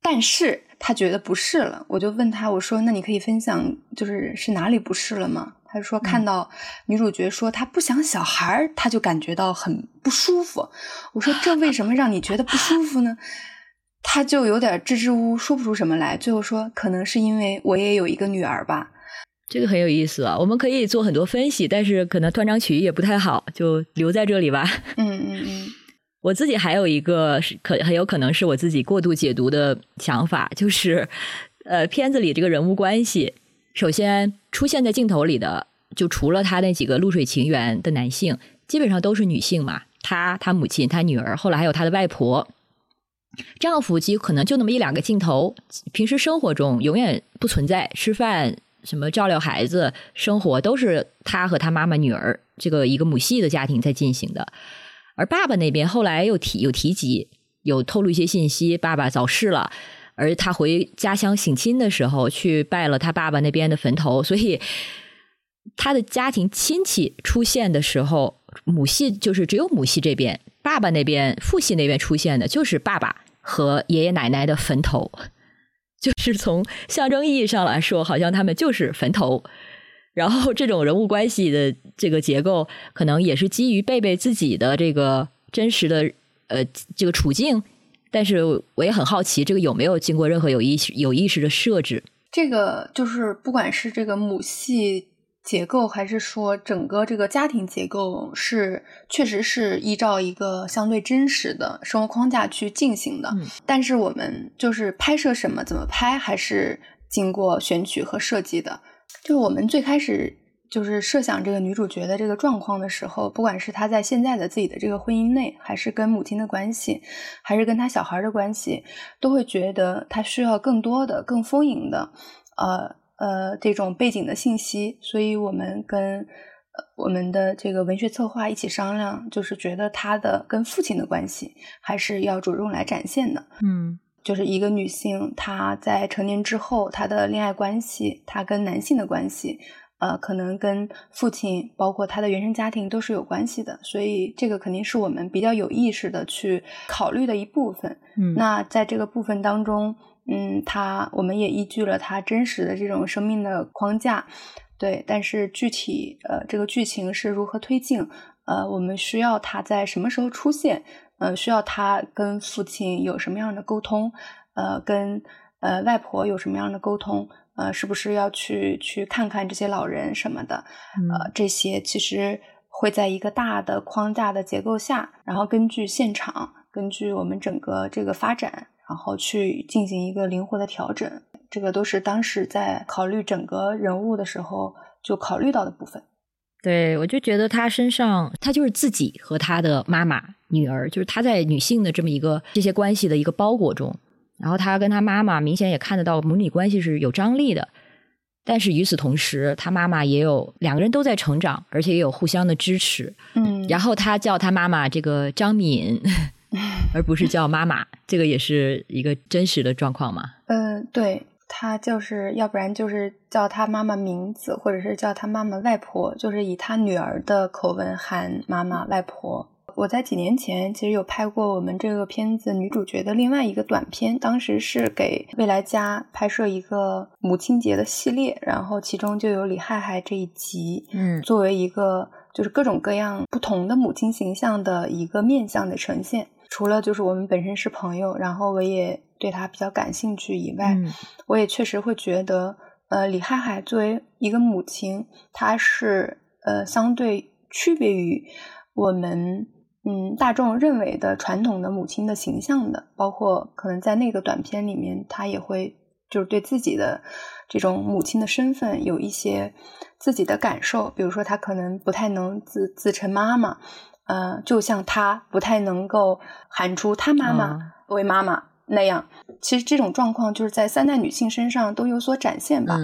但是他觉得不是了。我就问他，我说，那你可以分享，就是是哪里不是了吗？他说看到女主角说她不想小孩，他就感觉到很不舒服。我说这为什么让你觉得不舒服呢？他就有点支支吾吾，说不出什么来。最后说，可能是因为我也有一个女儿吧。这个很有意思啊，我们可以做很多分析，但是可能断章取义也不太好，就留在这里吧。嗯嗯嗯。我自己还有一个是可很有可能是我自己过度解读的想法，就是呃，片子里这个人物关系，首先出现在镜头里的，就除了他那几个露水情缘的男性，基本上都是女性嘛。他、他母亲、他女儿，后来还有他的外婆。丈夫极可能就那么一两个镜头，平时生活中永远不存在。吃饭、什么照料孩子、生活都是他和他妈妈、女儿这个一个母系的家庭在进行的。而爸爸那边后来又提有提及，有透露一些信息，爸爸早逝了，而他回家乡省亲的时候去拜了他爸爸那边的坟头，所以他的家庭亲戚出现的时候，母系就是只有母系这边，爸爸那边父系那边出现的就是爸爸。和爷爷奶奶的坟头，就是从象征意义上来说，好像他们就是坟头。然后这种人物关系的这个结构，可能也是基于贝贝自己的这个真实的呃这个处境。但是我也很好奇，这个有没有经过任何有意识有意识的设置？这个就是不管是这个母系。结构还是说整个这个家庭结构是确实是依照一个相对真实的生活框架去进行的，但是我们就是拍摄什么怎么拍还是经过选取和设计的。就是我们最开始就是设想这个女主角的这个状况的时候，不管是她在现在的自己的这个婚姻内，还是跟母亲的关系，还是跟她小孩的关系，都会觉得她需要更多的、更丰盈的，呃。呃，这种背景的信息，所以我们跟呃我们的这个文学策划一起商量，就是觉得他的跟父亲的关系还是要着重来展现的。嗯，就是一个女性，她在成年之后，她的恋爱关系，她跟男性的关系，呃，可能跟父亲，包括她的原生家庭都是有关系的。所以这个肯定是我们比较有意识的去考虑的一部分。嗯，那在这个部分当中。嗯，他我们也依据了他真实的这种生命的框架，对，但是具体呃这个剧情是如何推进，呃，我们需要他在什么时候出现，呃，需要他跟父亲有什么样的沟通，呃，跟呃外婆有什么样的沟通，呃是不是要去去看看这些老人什么的，呃这些其实会在一个大的框架的结构下，然后根据现场，根据我们整个这个发展，然后去进行一个灵活的调整。这个都是当时在考虑整个人物的时候就考虑到的部分。对，我就觉得他身上，他就是自己和他的妈妈、女儿，就是他在女性的这么一个这些关系的一个包裹中。然后他跟他妈妈明显也看得到母女关系是有张力的，但是与此同时，他妈妈也有两个人都在成长，而且也有互相的支持。嗯，然后他叫他妈妈这个张敏，而不是叫妈妈，这个也是一个真实的状况嘛？嗯，对。他就是要不然就是叫他妈妈名字，或者是叫他妈妈外婆，就是以他女儿的口吻喊妈妈外婆。我在几年前其实有拍过我们这个片子女主角的另外一个短片，当时是给未来家拍摄一个母亲节的系列，然后其中就有李害害这一集，嗯，作为一个就是各种各样不同的母亲形象的一个面相的呈现。除了就是我们本身是朋友，然后我也对他比较感兴趣以外，我也确实会觉得，呃，李海海作为一个母亲，她是呃相对区别于我们嗯大众认为的传统的母亲的形象的，包括可能在那个短片里面，她也会就是对自己的这种母亲的身份有一些自己的感受，比如说她可能不太能自自称妈妈。呃，就像他不太能够喊出他妈妈为妈妈那样，其实这种状况就是在三代女性身上都有所展现吧。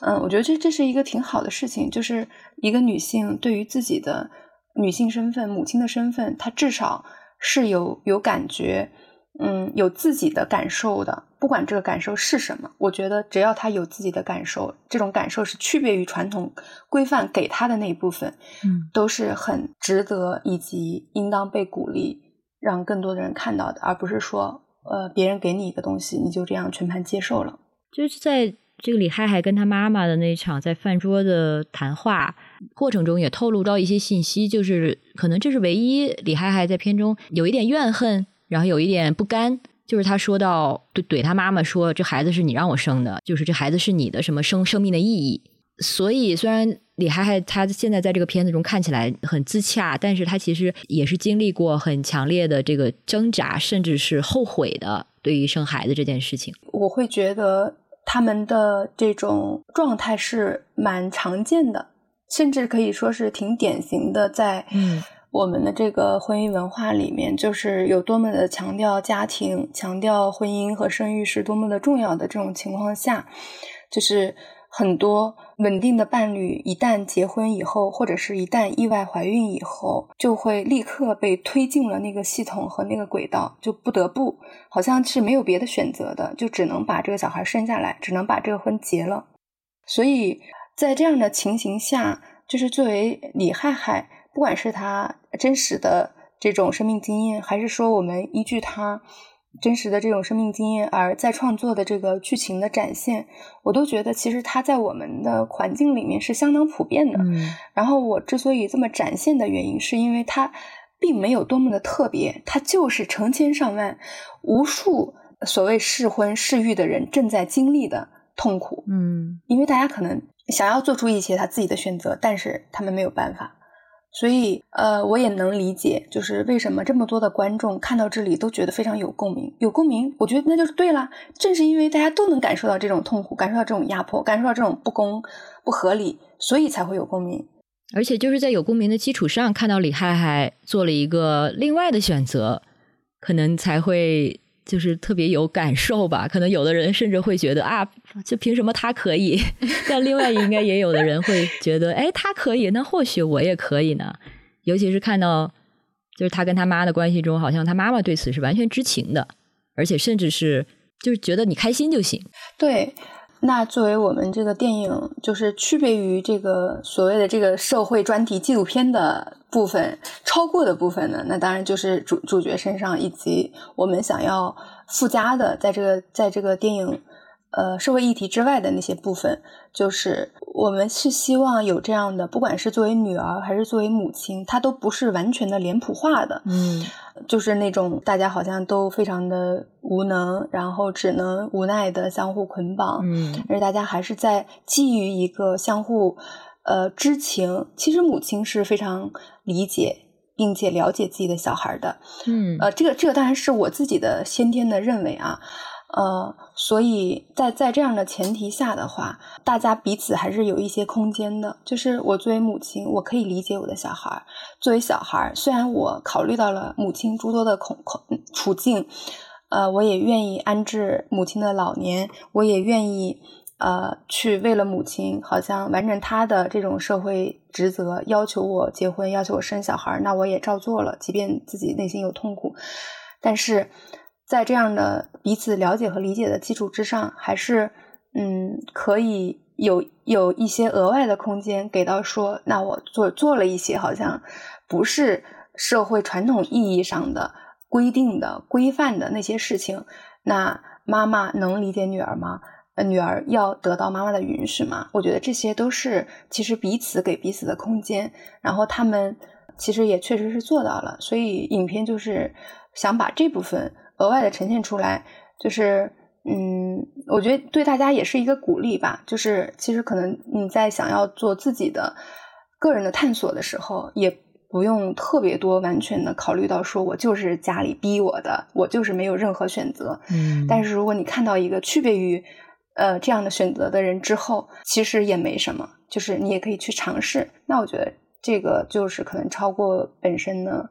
嗯，我觉得这这是一个挺好的事情，就是一个女性对于自己的女性身份、母亲的身份，她至少是有有感觉。嗯，有自己的感受的，不管这个感受是什么，我觉得只要他有自己的感受，这种感受是区别于传统规范给他的那一部分，嗯，都是很值得以及应当被鼓励，让更多的人看到的，而不是说，呃，别人给你一个东西，你就这样全盘接受了。就是在这个李海海跟他妈妈的那场在饭桌的谈话过程中，也透露到一些信息，就是可能这是唯一李海海在片中有一点怨恨。然后有一点不甘，就是他说到怼怼他妈妈说：“这孩子是你让我生的，就是这孩子是你的什么生生命的意义。”所以虽然李海海他现在在这个片子中看起来很自洽，但是他其实也是经历过很强烈的这个挣扎，甚至是后悔的。对于生孩子这件事情，我会觉得他们的这种状态是蛮常见的，甚至可以说是挺典型的，在嗯。我们的这个婚姻文化里面，就是有多么的强调家庭、强调婚姻和生育是多么的重要的这种情况下，就是很多稳定的伴侣一旦结婚以后，或者是一旦意外怀孕以后，就会立刻被推进了那个系统和那个轨道，就不得不好像是没有别的选择的，就只能把这个小孩生下来，只能把这个婚结了。所以在这样的情形下，就是作为李害害。不管是他真实的这种生命经验，还是说我们依据他真实的这种生命经验而在创作的这个剧情的展现，我都觉得其实他在我们的环境里面是相当普遍的。然后我之所以这么展现的原因，是因为它并没有多么的特别，它就是成千上万、无数所谓适婚适育的人正在经历的痛苦。嗯，因为大家可能想要做出一些他自己的选择，但是他们没有办法。所以，呃，我也能理解，就是为什么这么多的观众看到这里都觉得非常有共鸣，有共鸣，我觉得那就是对了。正是因为大家都能感受到这种痛苦，感受到这种压迫，感受到这种不公、不合理，所以才会有共鸣。而且就是在有共鸣的基础上，看到李害害做了一个另外的选择，可能才会。就是特别有感受吧，可能有的人甚至会觉得啊，就凭什么他可以？但另外应该也有的人会觉得，哎，他可以，那或许我也可以呢。尤其是看到，就是他跟他妈的关系中，好像他妈妈对此是完全知情的，而且甚至是就是觉得你开心就行。对。那作为我们这个电影，就是区别于这个所谓的这个社会专题纪录片的部分，超过的部分呢，那当然就是主主角身上以及我们想要附加的，在这个在这个电影呃社会议题之外的那些部分，就是我们是希望有这样的，不管是作为女儿还是作为母亲，她都不是完全的脸谱化的，嗯，就是那种大家好像都非常的无能，然后只能无奈的相互捆绑，嗯，而大家还是在基于一个相互呃知情，其实母亲是非常理解。并且了解自己的小孩的，嗯，呃，这个这个当然是我自己的先天的认为啊，呃，所以在在这样的前提下的话，大家彼此还是有一些空间的。就是我作为母亲，我可以理解我的小孩；作为小孩，虽然我考虑到了母亲诸多的恐恐处境，呃，我也愿意安置母亲的老年，我也愿意。呃，去为了母亲，好像完成她的这种社会职责，要求我结婚，要求我生小孩，那我也照做了，即便自己内心有痛苦。但是在这样的彼此了解和理解的基础之上，还是嗯，可以有有一些额外的空间给到说，那我做做了一些好像不是社会传统意义上的规定的规范的那些事情，那妈妈能理解女儿吗？女儿要得到妈妈的允许嘛？我觉得这些都是其实彼此给彼此的空间，然后他们其实也确实是做到了。所以影片就是想把这部分额外的呈现出来，就是嗯，我觉得对大家也是一个鼓励吧。就是其实可能你在想要做自己的个人的探索的时候，也不用特别多完全的考虑到说我就是家里逼我的，我就是没有任何选择。嗯，但是如果你看到一个区别于呃，这样的选择的人之后，其实也没什么，就是你也可以去尝试。那我觉得这个就是可能超过本身的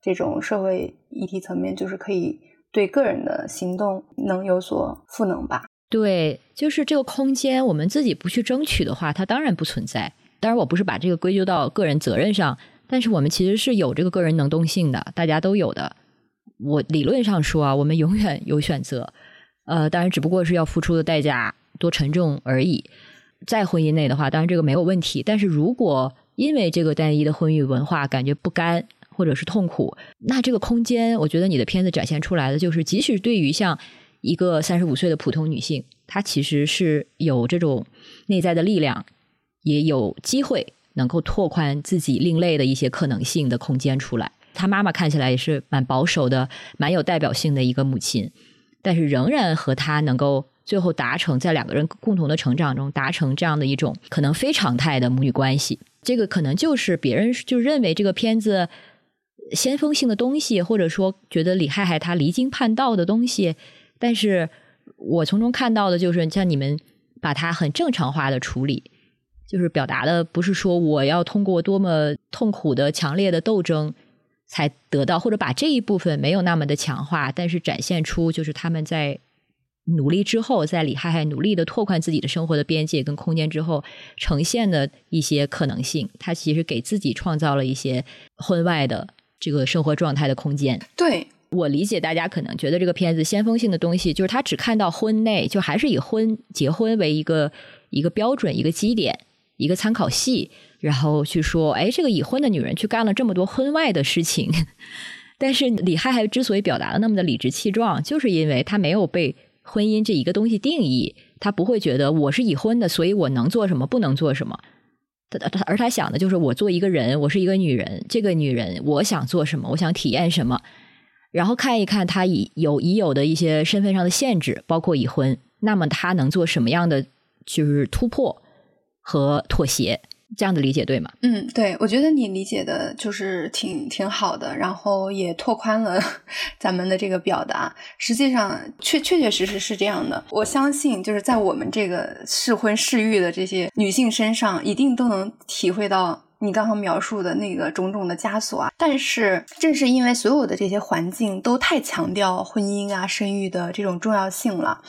这种社会议题层面，就是可以对个人的行动能有所赋能吧。对，就是这个空间，我们自己不去争取的话，它当然不存在。当然，我不是把这个归咎到个人责任上，但是我们其实是有这个个人能动性的，大家都有的。我理论上说啊，我们永远有选择。呃，当然，只不过是要付出的代价多沉重而已。在婚姻内的话，当然这个没有问题。但是如果因为这个单一的婚育文化感觉不甘或者是痛苦，那这个空间，我觉得你的片子展现出来的就是，即使对于像一个三十五岁的普通女性，她其实是有这种内在的力量，也有机会能够拓宽自己另类的一些可能性的空间出来。她妈妈看起来也是蛮保守的，蛮有代表性的一个母亲。但是仍然和她能够最后达成在两个人共同的成长中达成这样的一种可能非常态的母女关系，这个可能就是别人就认为这个片子先锋性的东西，或者说觉得李害害他离经叛道的东西。但是我从中看到的就是像你们把它很正常化的处理，就是表达的不是说我要通过多么痛苦的强烈的斗争。才得到，或者把这一部分没有那么的强化，但是展现出就是他们在努力之后，在李害害努力的拓宽自己的生活的边界跟空间之后，呈现的一些可能性。他其实给自己创造了一些婚外的这个生活状态的空间。对我理解，大家可能觉得这个片子先锋性的东西，就是他只看到婚内，就还是以婚结婚为一个一个标准、一个基点、一个参考系。然后去说，哎，这个已婚的女人去干了这么多婚外的事情，但是李害害之所以表达的那么的理直气壮，就是因为他没有被婚姻这一个东西定义，他不会觉得我是已婚的，所以我能做什么，不能做什么。她而他想的就是，我做一个人，我是一个女人，这个女人我想做什么，我想体验什么，然后看一看她已有已有的一些身份上的限制，包括已婚，那么她能做什么样的就是突破和妥协。这样的理解对吗？嗯，对，我觉得你理解的就是挺挺好的，然后也拓宽了 咱们的这个表达。实际上，确确确实实是这样的。我相信，就是在我们这个适婚适育的这些女性身上，一定都能体会到你刚刚描述的那个种种的枷锁啊。但是，正是因为所有的这些环境都太强调婚姻啊、生育的这种重要性了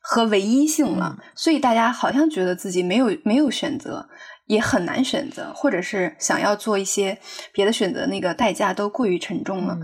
和唯一性了，所以大家好像觉得自己没有没有选择。也很难选择，或者是想要做一些别的选择，那个代价都过于沉重了。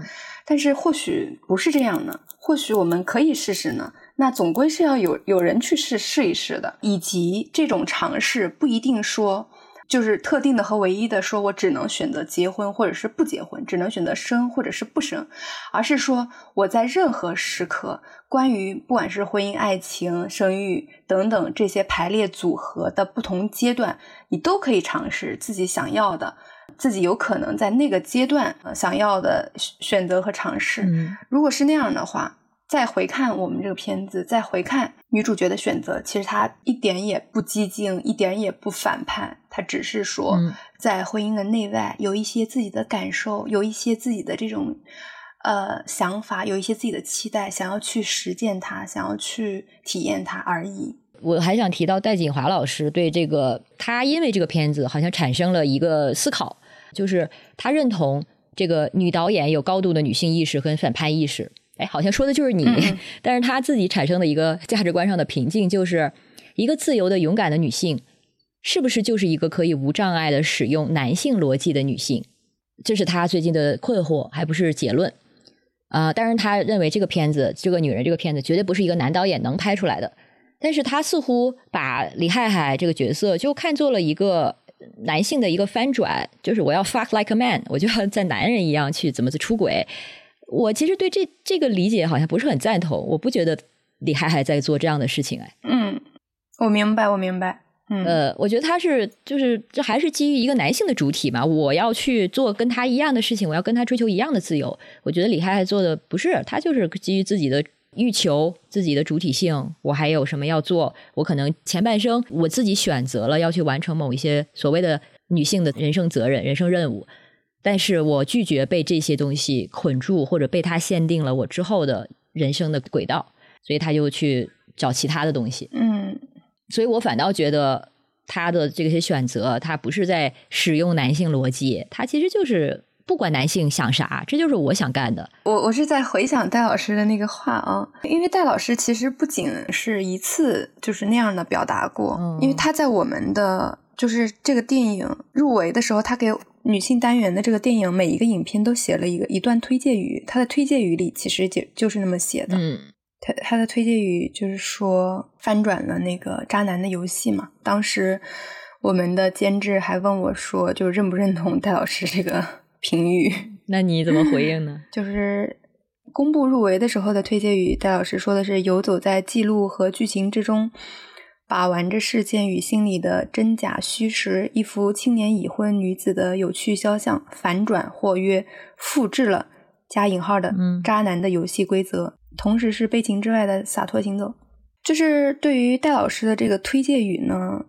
但是或许不是这样呢，或许我们可以试试呢。那总归是要有有人去试试一试的，以及这种尝试不一定说就是特定的和唯一的，说我只能选择结婚或者是不结婚，只能选择生或者是不生，而是说我在任何时刻，关于不管是婚姻、爱情、生育等等这些排列组合的不同阶段，你都可以尝试自己想要的，自己有可能在那个阶段想要的选择和尝试。如果是那样的话。再回看我们这个片子，再回看女主角的选择，其实她一点也不激进，一点也不反叛，她只是说，在婚姻的内外有一些自己的感受，有一些自己的这种呃想法，有一些自己的期待，想要去实践它，想要去体验它而已。我还想提到戴锦华老师对这个，他因为这个片子好像产生了一个思考，就是他认同这个女导演有高度的女性意识和反叛意识。哎，好像说的就是你，但是他自己产生的一个价值观上的瓶颈，就是一个自由的、勇敢的女性，是不是就是一个可以无障碍的使用男性逻辑的女性？这是他最近的困惑，还不是结论啊。当然，他认为这个片子，这个女人这个片子绝对不是一个男导演能拍出来的。但是他似乎把李海海这个角色就看作了一个男性的一个翻转，就是我要 fuck like a man，我就要在男人一样去怎么子出轨。我其实对这这个理解好像不是很赞同，我不觉得李海海在做这样的事情哎。嗯，我明白，我明白。嗯，呃，我觉得他是就是这还是基于一个男性的主体嘛，我要去做跟他一样的事情，我要跟他追求一样的自由。我觉得李海海做的不是，他就是基于自己的欲求、自己的主体性，我还有什么要做？我可能前半生我自己选择了要去完成某一些所谓的女性的人生责任、人生任务。但是我拒绝被这些东西捆住，或者被它限定了我之后的人生的轨道，所以他就去找其他的东西。嗯，所以我反倒觉得他的这些选择，他不是在使用男性逻辑，他其实就是不管男性想啥，这就是我想干的。我我是在回想戴老师的那个话啊，因为戴老师其实不仅是一次就是那样的表达过，嗯因为他在我们的就是这个电影入围的时候，他给。女性单元的这个电影，每一个影片都写了一个一段推介语。他的推介语里其实就就是那么写的。嗯，他他的推荐语就是说翻转了那个渣男的游戏嘛。当时我们的监制还问我说，就认不认同戴老师这个评语？那你怎么回应呢？就是公布入围的时候的推介语，戴老师说的是游走在记录和剧情之中。把玩着事件与心理的真假虚实，一幅青年已婚女子的有趣肖像，反转或曰复制了加引号的渣男的游戏规则，同时是悲情之外的洒脱行走。就是对于戴老师的这个推介语呢，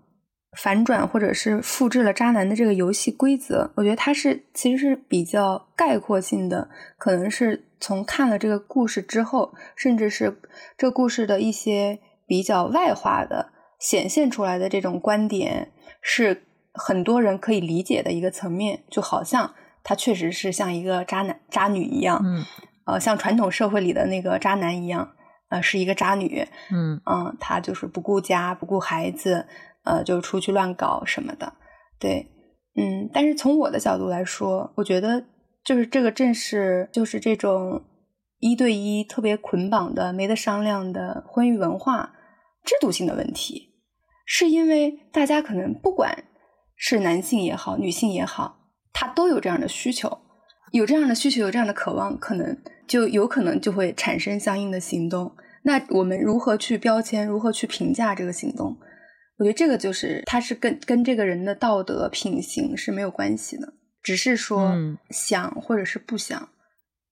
反转或者是复制了渣男的这个游戏规则，我觉得它是其实是比较概括性的，可能是从看了这个故事之后，甚至是这故事的一些比较外化的。显现出来的这种观点是很多人可以理解的一个层面，就好像他确实是像一个渣男渣女一样，嗯，呃，像传统社会里的那个渣男一样，呃，是一个渣女，嗯嗯，他就是不顾家不顾孩子，呃，就出去乱搞什么的，对，嗯，但是从我的角度来说，我觉得就是这个正是就是这种一对一特别捆绑的没得商量的婚育文化制度性的问题。是因为大家可能不管是男性也好，女性也好，他都有这样的需求，有这样的需求，有这样的渴望，可能就有可能就会产生相应的行动。那我们如何去标签，如何去评价这个行动？我觉得这个就是他是跟跟这个人的道德品行是没有关系的，只是说想或者是不想，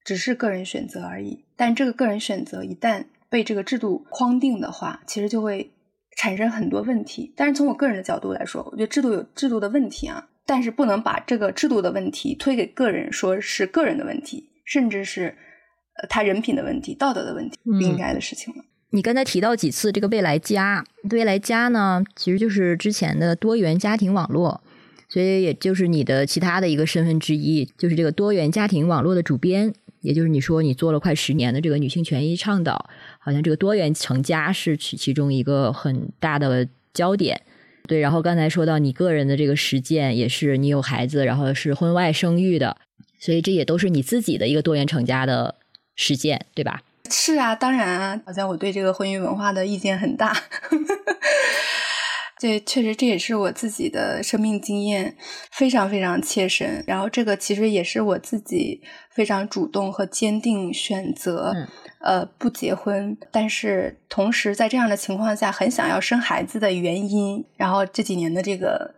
只是个人选择而已。但这个个人选择一旦被这个制度框定的话，其实就会。产生很多问题，但是从我个人的角度来说，我觉得制度有制度的问题啊，但是不能把这个制度的问题推给个人，说是个人的问题，甚至是呃他人品的问题、道德的问题，不应该的事情了。你刚才提到几次这个未来家，未来家呢，其实就是之前的多元家庭网络，所以也就是你的其他的一个身份之一，就是这个多元家庭网络的主编。也就是你说你做了快十年的这个女性权益倡导，好像这个多元成家是其其中一个很大的焦点。对，然后刚才说到你个人的这个实践，也是你有孩子，然后是婚外生育的，所以这也都是你自己的一个多元成家的实践，对吧？是啊，当然啊，好像我对这个婚姻文化的意见很大。这确实这也是我自己的生命经验，非常非常切身。然后这个其实也是我自己非常主动和坚定选择，呃，不结婚，但是同时在这样的情况下很想要生孩子的原因。然后这几年的这个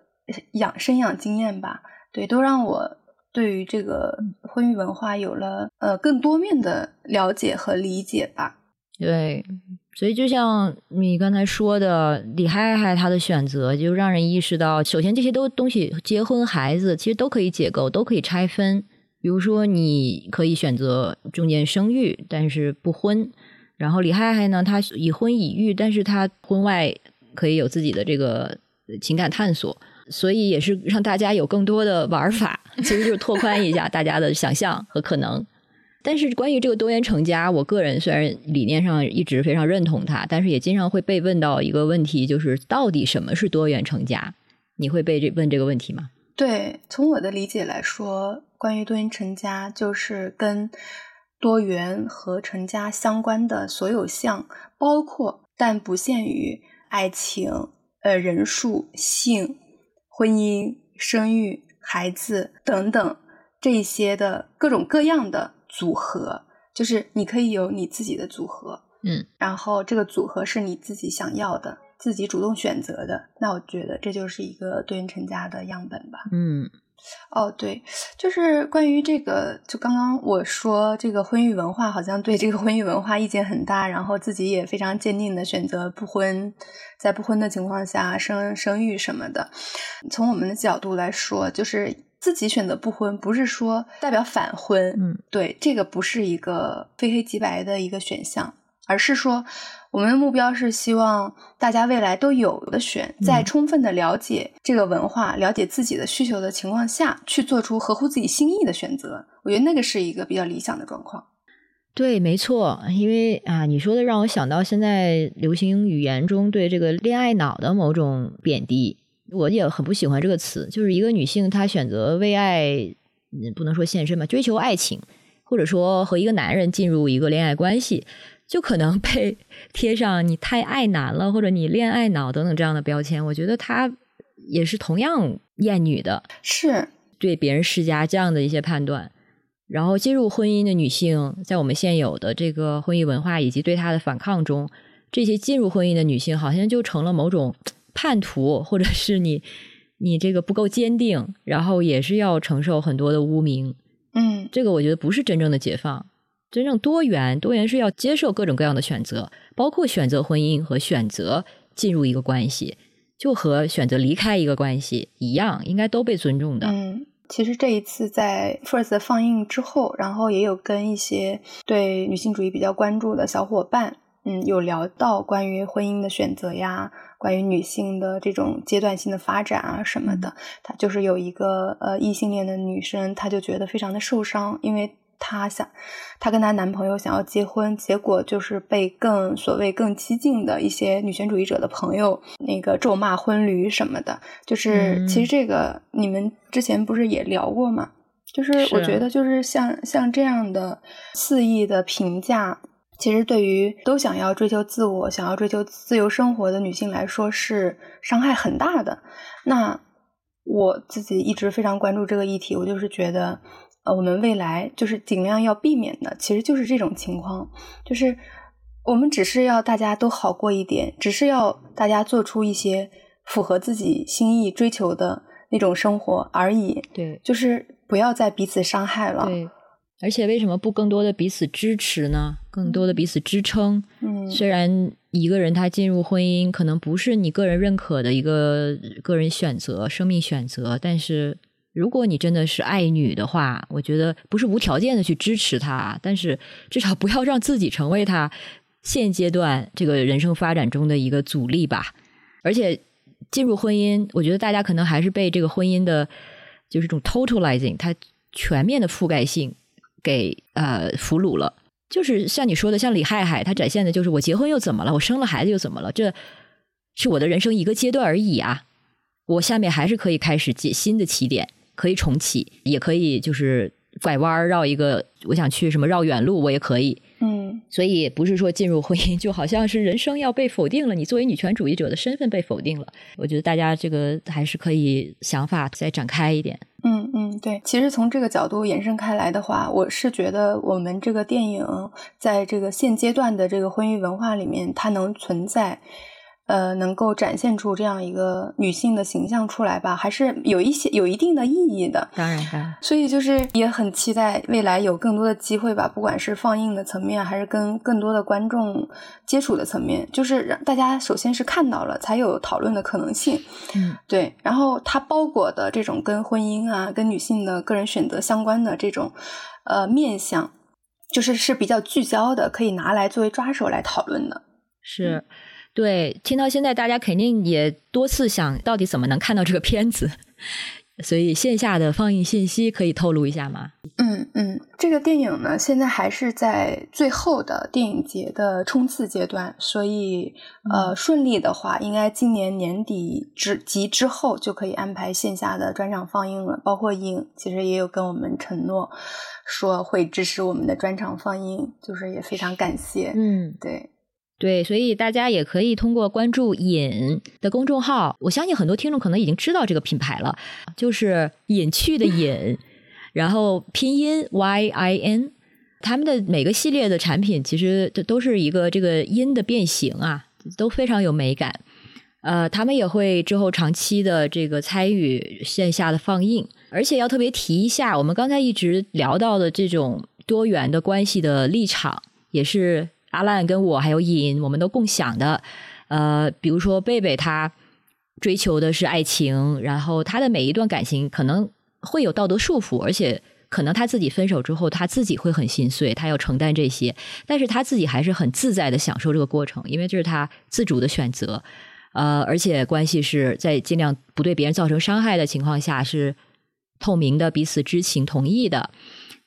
养生养经验吧，对，都让我对于这个婚育文化有了呃更多面的了解和理解吧。对。所以，就像你刚才说的，李嗨嗨他的选择，就让人意识到，首先这些都东西，结婚、孩子，其实都可以解构，都可以拆分。比如说，你可以选择中间生育，但是不婚；然后李嗨嗨呢，他已婚已育，但是他婚外可以有自己的这个情感探索。所以，也是让大家有更多的玩法，其实就是拓宽一下大家的想象和可能。但是关于这个多元成家，我个人虽然理念上一直非常认同它，但是也经常会被问到一个问题，就是到底什么是多元成家？你会被这问这个问题吗？对，从我的理解来说，关于多元成家，就是跟多元和成家相关的所有项，包括但不限于爱情、呃人数、性、婚姻、生育、孩子等等这些的各种各样的。组合就是你可以有你自己的组合，嗯，然后这个组合是你自己想要的，自己主动选择的。那我觉得这就是一个多元成家的样本吧。嗯，哦，对，就是关于这个，就刚刚我说这个婚育文化好像对这个婚育文化意见很大，然后自己也非常坚定的选择不婚，在不婚的情况下生生育什么的。从我们的角度来说，就是。自己选择不婚，不是说代表反婚，嗯，对，这个不是一个非黑即白的一个选项，而是说我们的目标是希望大家未来都有的选，在充分的了解这个文化、了解自己的需求的情况下去做出合乎自己心意的选择。我觉得那个是一个比较理想的状况。对，没错，因为啊，你说的让我想到现在流行语言中对这个恋爱脑的某种贬低。我也很不喜欢这个词，就是一个女性她选择为爱，不能说献身吧，追求爱情，或者说和一个男人进入一个恋爱关系，就可能被 贴上你太爱男了，或者你恋爱脑等等这样的标签。我觉得她也是同样厌女的，是对别人施加这样的一些判断。然后进入婚姻的女性，在我们现有的这个婚姻文化以及对她的反抗中，这些进入婚姻的女性好像就成了某种。叛徒，或者是你，你这个不够坚定，然后也是要承受很多的污名。嗯，这个我觉得不是真正的解放。真正多元，多元是要接受各种各样的选择，包括选择婚姻和选择进入一个关系，就和选择离开一个关系一样，应该都被尊重的。嗯，其实这一次在 First 放映之后，然后也有跟一些对女性主义比较关注的小伙伴。嗯，有聊到关于婚姻的选择呀，关于女性的这种阶段性的发展啊什么的。她就是有一个呃异性恋的女生，她就觉得非常的受伤，因为她想，她跟她男朋友想要结婚，结果就是被更所谓更激进的一些女权主义者的朋友那个咒骂婚驴什么的。就是其实这个你们之前不是也聊过吗？就是我觉得就是像像这样的肆意的评价。其实，对于都想要追求自我、想要追求自由生活的女性来说，是伤害很大的。那我自己一直非常关注这个议题，我就是觉得，呃，我们未来就是尽量要避免的，其实就是这种情况，就是我们只是要大家都好过一点，只是要大家做出一些符合自己心意追求的那种生活而已。对，就是不要再彼此伤害了。对。而且为什么不更多的彼此支持呢？更多的彼此支撑。嗯，虽然一个人他进入婚姻可能不是你个人认可的一个个人选择、生命选择，但是如果你真的是爱女的话，我觉得不是无条件的去支持她，但是至少不要让自己成为她现阶段这个人生发展中的一个阻力吧。而且进入婚姻，我觉得大家可能还是被这个婚姻的，就是这种 totalizing，它全面的覆盖性。给呃俘虏了，就是像你说的，像李海海，他展现的就是我结婚又怎么了？我生了孩子又怎么了？这是我的人生一个阶段而已啊！我下面还是可以开始接新的起点，可以重启，也可以就是拐弯绕一个，我想去什么绕远路，我也可以。嗯，所以不是说进入婚姻就好像是人生要被否定了，你作为女权主义者的身份被否定了。我觉得大家这个还是可以想法再展开一点。嗯嗯，对，其实从这个角度延伸开来的话，我是觉得我们这个电影在这个现阶段的这个婚姻文化里面，它能存在。呃，能够展现出这样一个女性的形象出来吧，还是有一些有一定的意义的。当然，当然。所以就是也很期待未来有更多的机会吧，不管是放映的层面，还是跟更多的观众接触的层面，就是让大家首先是看到了，才有讨论的可能性。嗯，对。然后它包裹的这种跟婚姻啊、跟女性的个人选择相关的这种呃面相，就是是比较聚焦的，可以拿来作为抓手来讨论的。是。对，听到现在，大家肯定也多次想到底怎么能看到这个片子，所以线下的放映信息可以透露一下吗？嗯嗯，这个电影呢，现在还是在最后的电影节的冲刺阶段，所以呃，顺利的话，应该今年年底之及之后就可以安排线下的专场放映了。包括影其实也有跟我们承诺说会支持我们的专场放映，就是也非常感谢。嗯，对。对，所以大家也可以通过关注“隐”的公众号，我相信很多听众可能已经知道这个品牌了，就是“隐去”的“隐”，然后拼音 Y I N，他们的每个系列的产品其实都都是一个这个音的变形啊，都非常有美感。呃，他们也会之后长期的这个参与线下的放映，而且要特别提一下，我们刚才一直聊到的这种多元的关系的立场，也是。阿烂跟我还有尹，我们都共享的，呃，比如说贝贝，他追求的是爱情，然后他的每一段感情可能会有道德束缚，而且可能他自己分手之后，他自己会很心碎，他要承担这些，但是他自己还是很自在的享受这个过程，因为这是他自主的选择，呃，而且关系是在尽量不对别人造成伤害的情况下是透明的，彼此知情同意的。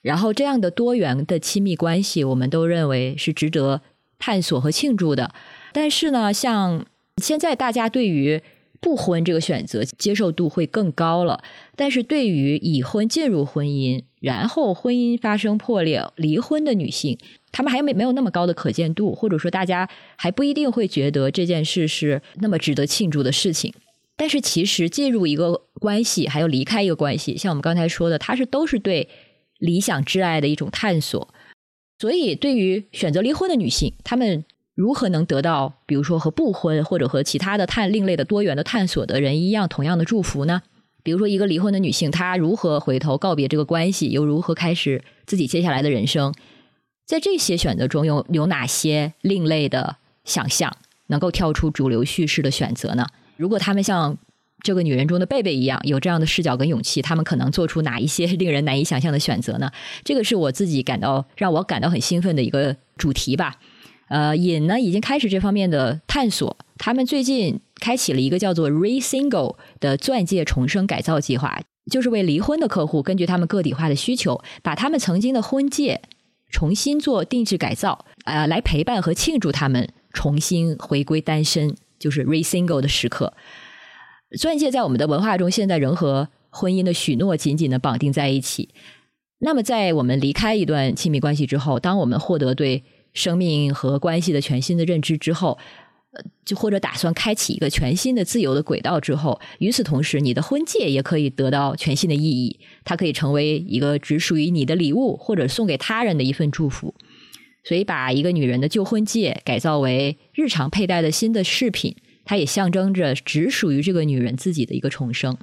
然后，这样的多元的亲密关系，我们都认为是值得探索和庆祝的。但是呢，像现在大家对于不婚这个选择接受度会更高了，但是对于已婚进入婚姻，然后婚姻发生破裂、离婚的女性，她们还没没有那么高的可见度，或者说大家还不一定会觉得这件事是那么值得庆祝的事情。但是，其实进入一个关系，还有离开一个关系，像我们刚才说的，它是都是对。理想挚爱的一种探索，所以对于选择离婚的女性，她们如何能得到，比如说和不婚或者和其他的探另类的多元的探索的人一样同样的祝福呢？比如说一个离婚的女性，她如何回头告别这个关系，又如何开始自己接下来的人生？在这些选择中，有有哪些另类的想象能够跳出主流叙事的选择呢？如果他们像。这个女人中的贝贝一样有这样的视角跟勇气，他们可能做出哪一些 令人难以想象的选择呢？这个是我自己感到让我感到很兴奋的一个主题吧。呃，尹呢已经开始这方面的探索，他们最近开启了一个叫做 Re Single 的钻戒重生改造计划，就是为离婚的客户根据他们个体化的需求，把他们曾经的婚戒重新做定制改造，呃，来陪伴和庆祝他们重新回归单身，就是 Re Single 的时刻。钻戒在我们的文化中，现在仍和婚姻的许诺紧紧的绑定在一起。那么，在我们离开一段亲密关系之后，当我们获得对生命和关系的全新的认知之后，呃，就或者打算开启一个全新的自由的轨道之后，与此同时，你的婚戒也可以得到全新的意义。它可以成为一个只属于你的礼物，或者送给他人的一份祝福。所以，把一个女人的旧婚戒改造为日常佩戴的新的饰品。它也象征着只属于这个女人自己的一个重生。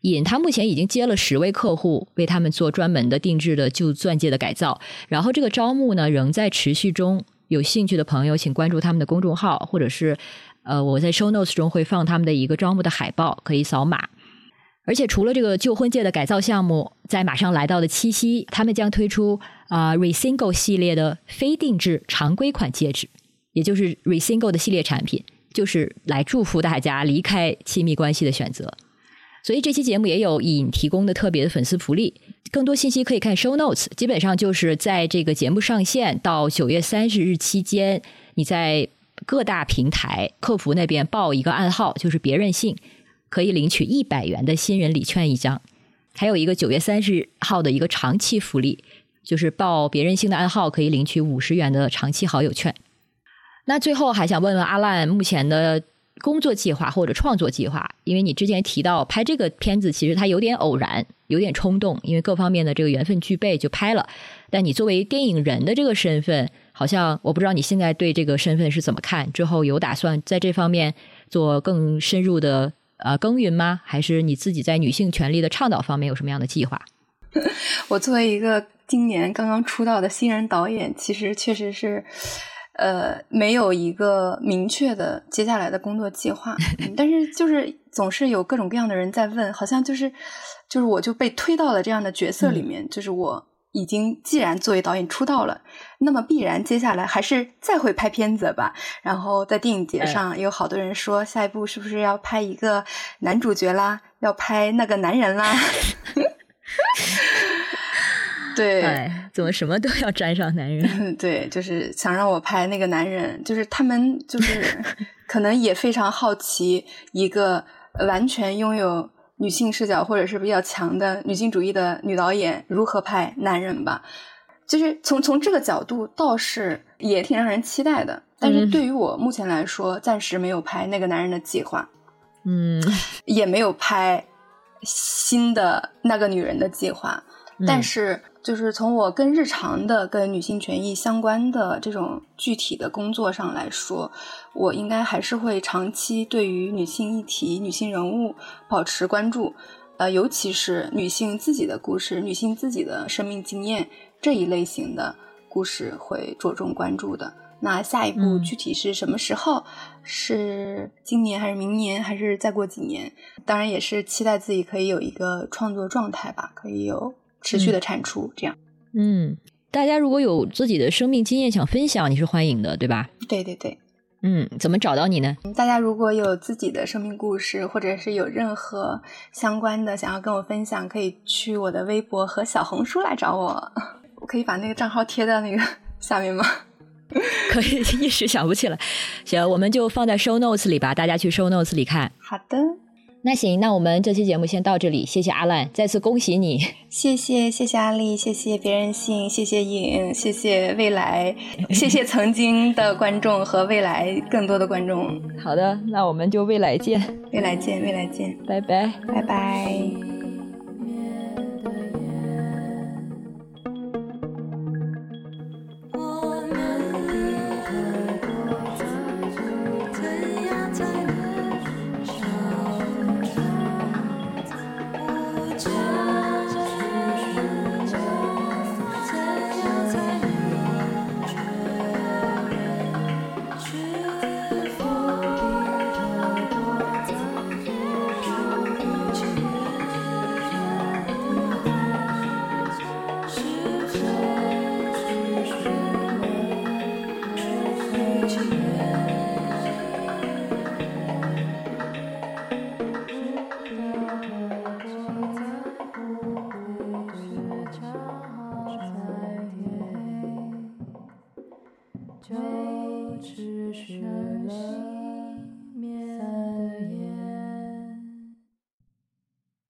尹他目前已经接了十位客户，为他们做专门的定制的旧钻戒的改造。然后这个招募呢仍在持续中，有兴趣的朋友请关注他们的公众号，或者是呃我在 show notes 中会放他们的一个招募的海报，可以扫码。而且除了这个旧婚戒的改造项目，在马上来到的七夕，他们将推出啊 Resingle 系列的非定制常规款戒指，也就是 Resingle 的系列产品。就是来祝福大家离开亲密关系的选择，所以这期节目也有尹提供的特别的粉丝福利。更多信息可以看 show notes。基本上就是在这个节目上线到九月三十日期间，你在各大平台客服那边报一个暗号，就是别任性，可以领取一百元的新人礼券一张。还有一个九月三十号的一个长期福利，就是报别人性的暗号可以领取五十元的长期好友券。那最后还想问问阿烂目前的工作计划或者创作计划，因为你之前提到拍这个片子其实它有点偶然，有点冲动，因为各方面的这个缘分具备就拍了。但你作为电影人的这个身份，好像我不知道你现在对这个身份是怎么看？之后有打算在这方面做更深入的呃耕耘吗？还是你自己在女性权利的倡导方面有什么样的计划？我作为一个今年刚刚出道的新人导演，其实确实是。呃，没有一个明确的接下来的工作计划，但是就是总是有各种各样的人在问，好像就是就是我就被推到了这样的角色里面，就是我已经既然作为导演出道了，那么必然接下来还是再会拍片子吧。然后在电影节上有好多人说，下一步是不是要拍一个男主角啦，要拍那个男人啦。对，怎么什么都要沾上男人？对，就是想让我拍那个男人，就是他们就是 可能也非常好奇一个完全拥有女性视角或者是比较强的女性主义的女导演如何拍男人吧。就是从从这个角度倒是也挺让人期待的，但是对于我目前来说，暂时没有拍那个男人的计划，嗯，也没有拍新的那个女人的计划，但是。就是从我更日常的跟女性权益相关的这种具体的工作上来说，我应该还是会长期对于女性议题、女性人物保持关注，呃，尤其是女性自己的故事、女性自己的生命经验这一类型的故事会着重关注的。那下一步具体是什么时候？是今年还是明年，还是再过几年？当然也是期待自己可以有一个创作状态吧，可以有。持续的产出，这样，嗯，大家如果有自己的生命经验想分享，你是欢迎的，对吧？对对对，嗯，怎么找到你呢？大家如果有自己的生命故事，或者是有任何相关的想要跟我分享，可以去我的微博和小红书来找我。我可以把那个账号贴在那个 下面吗？可以，一时想不起来。行，我们就放在 show notes 里吧，大家去 show notes 里看。好的。那行，那我们这期节目先到这里，谢谢阿兰，再次恭喜你，谢谢谢谢阿丽，谢谢别人性，谢谢影，谢谢未来，谢谢曾经的观众和未来更多的观众。好的，那我们就未来见，未来见，未来见，拜拜，拜拜。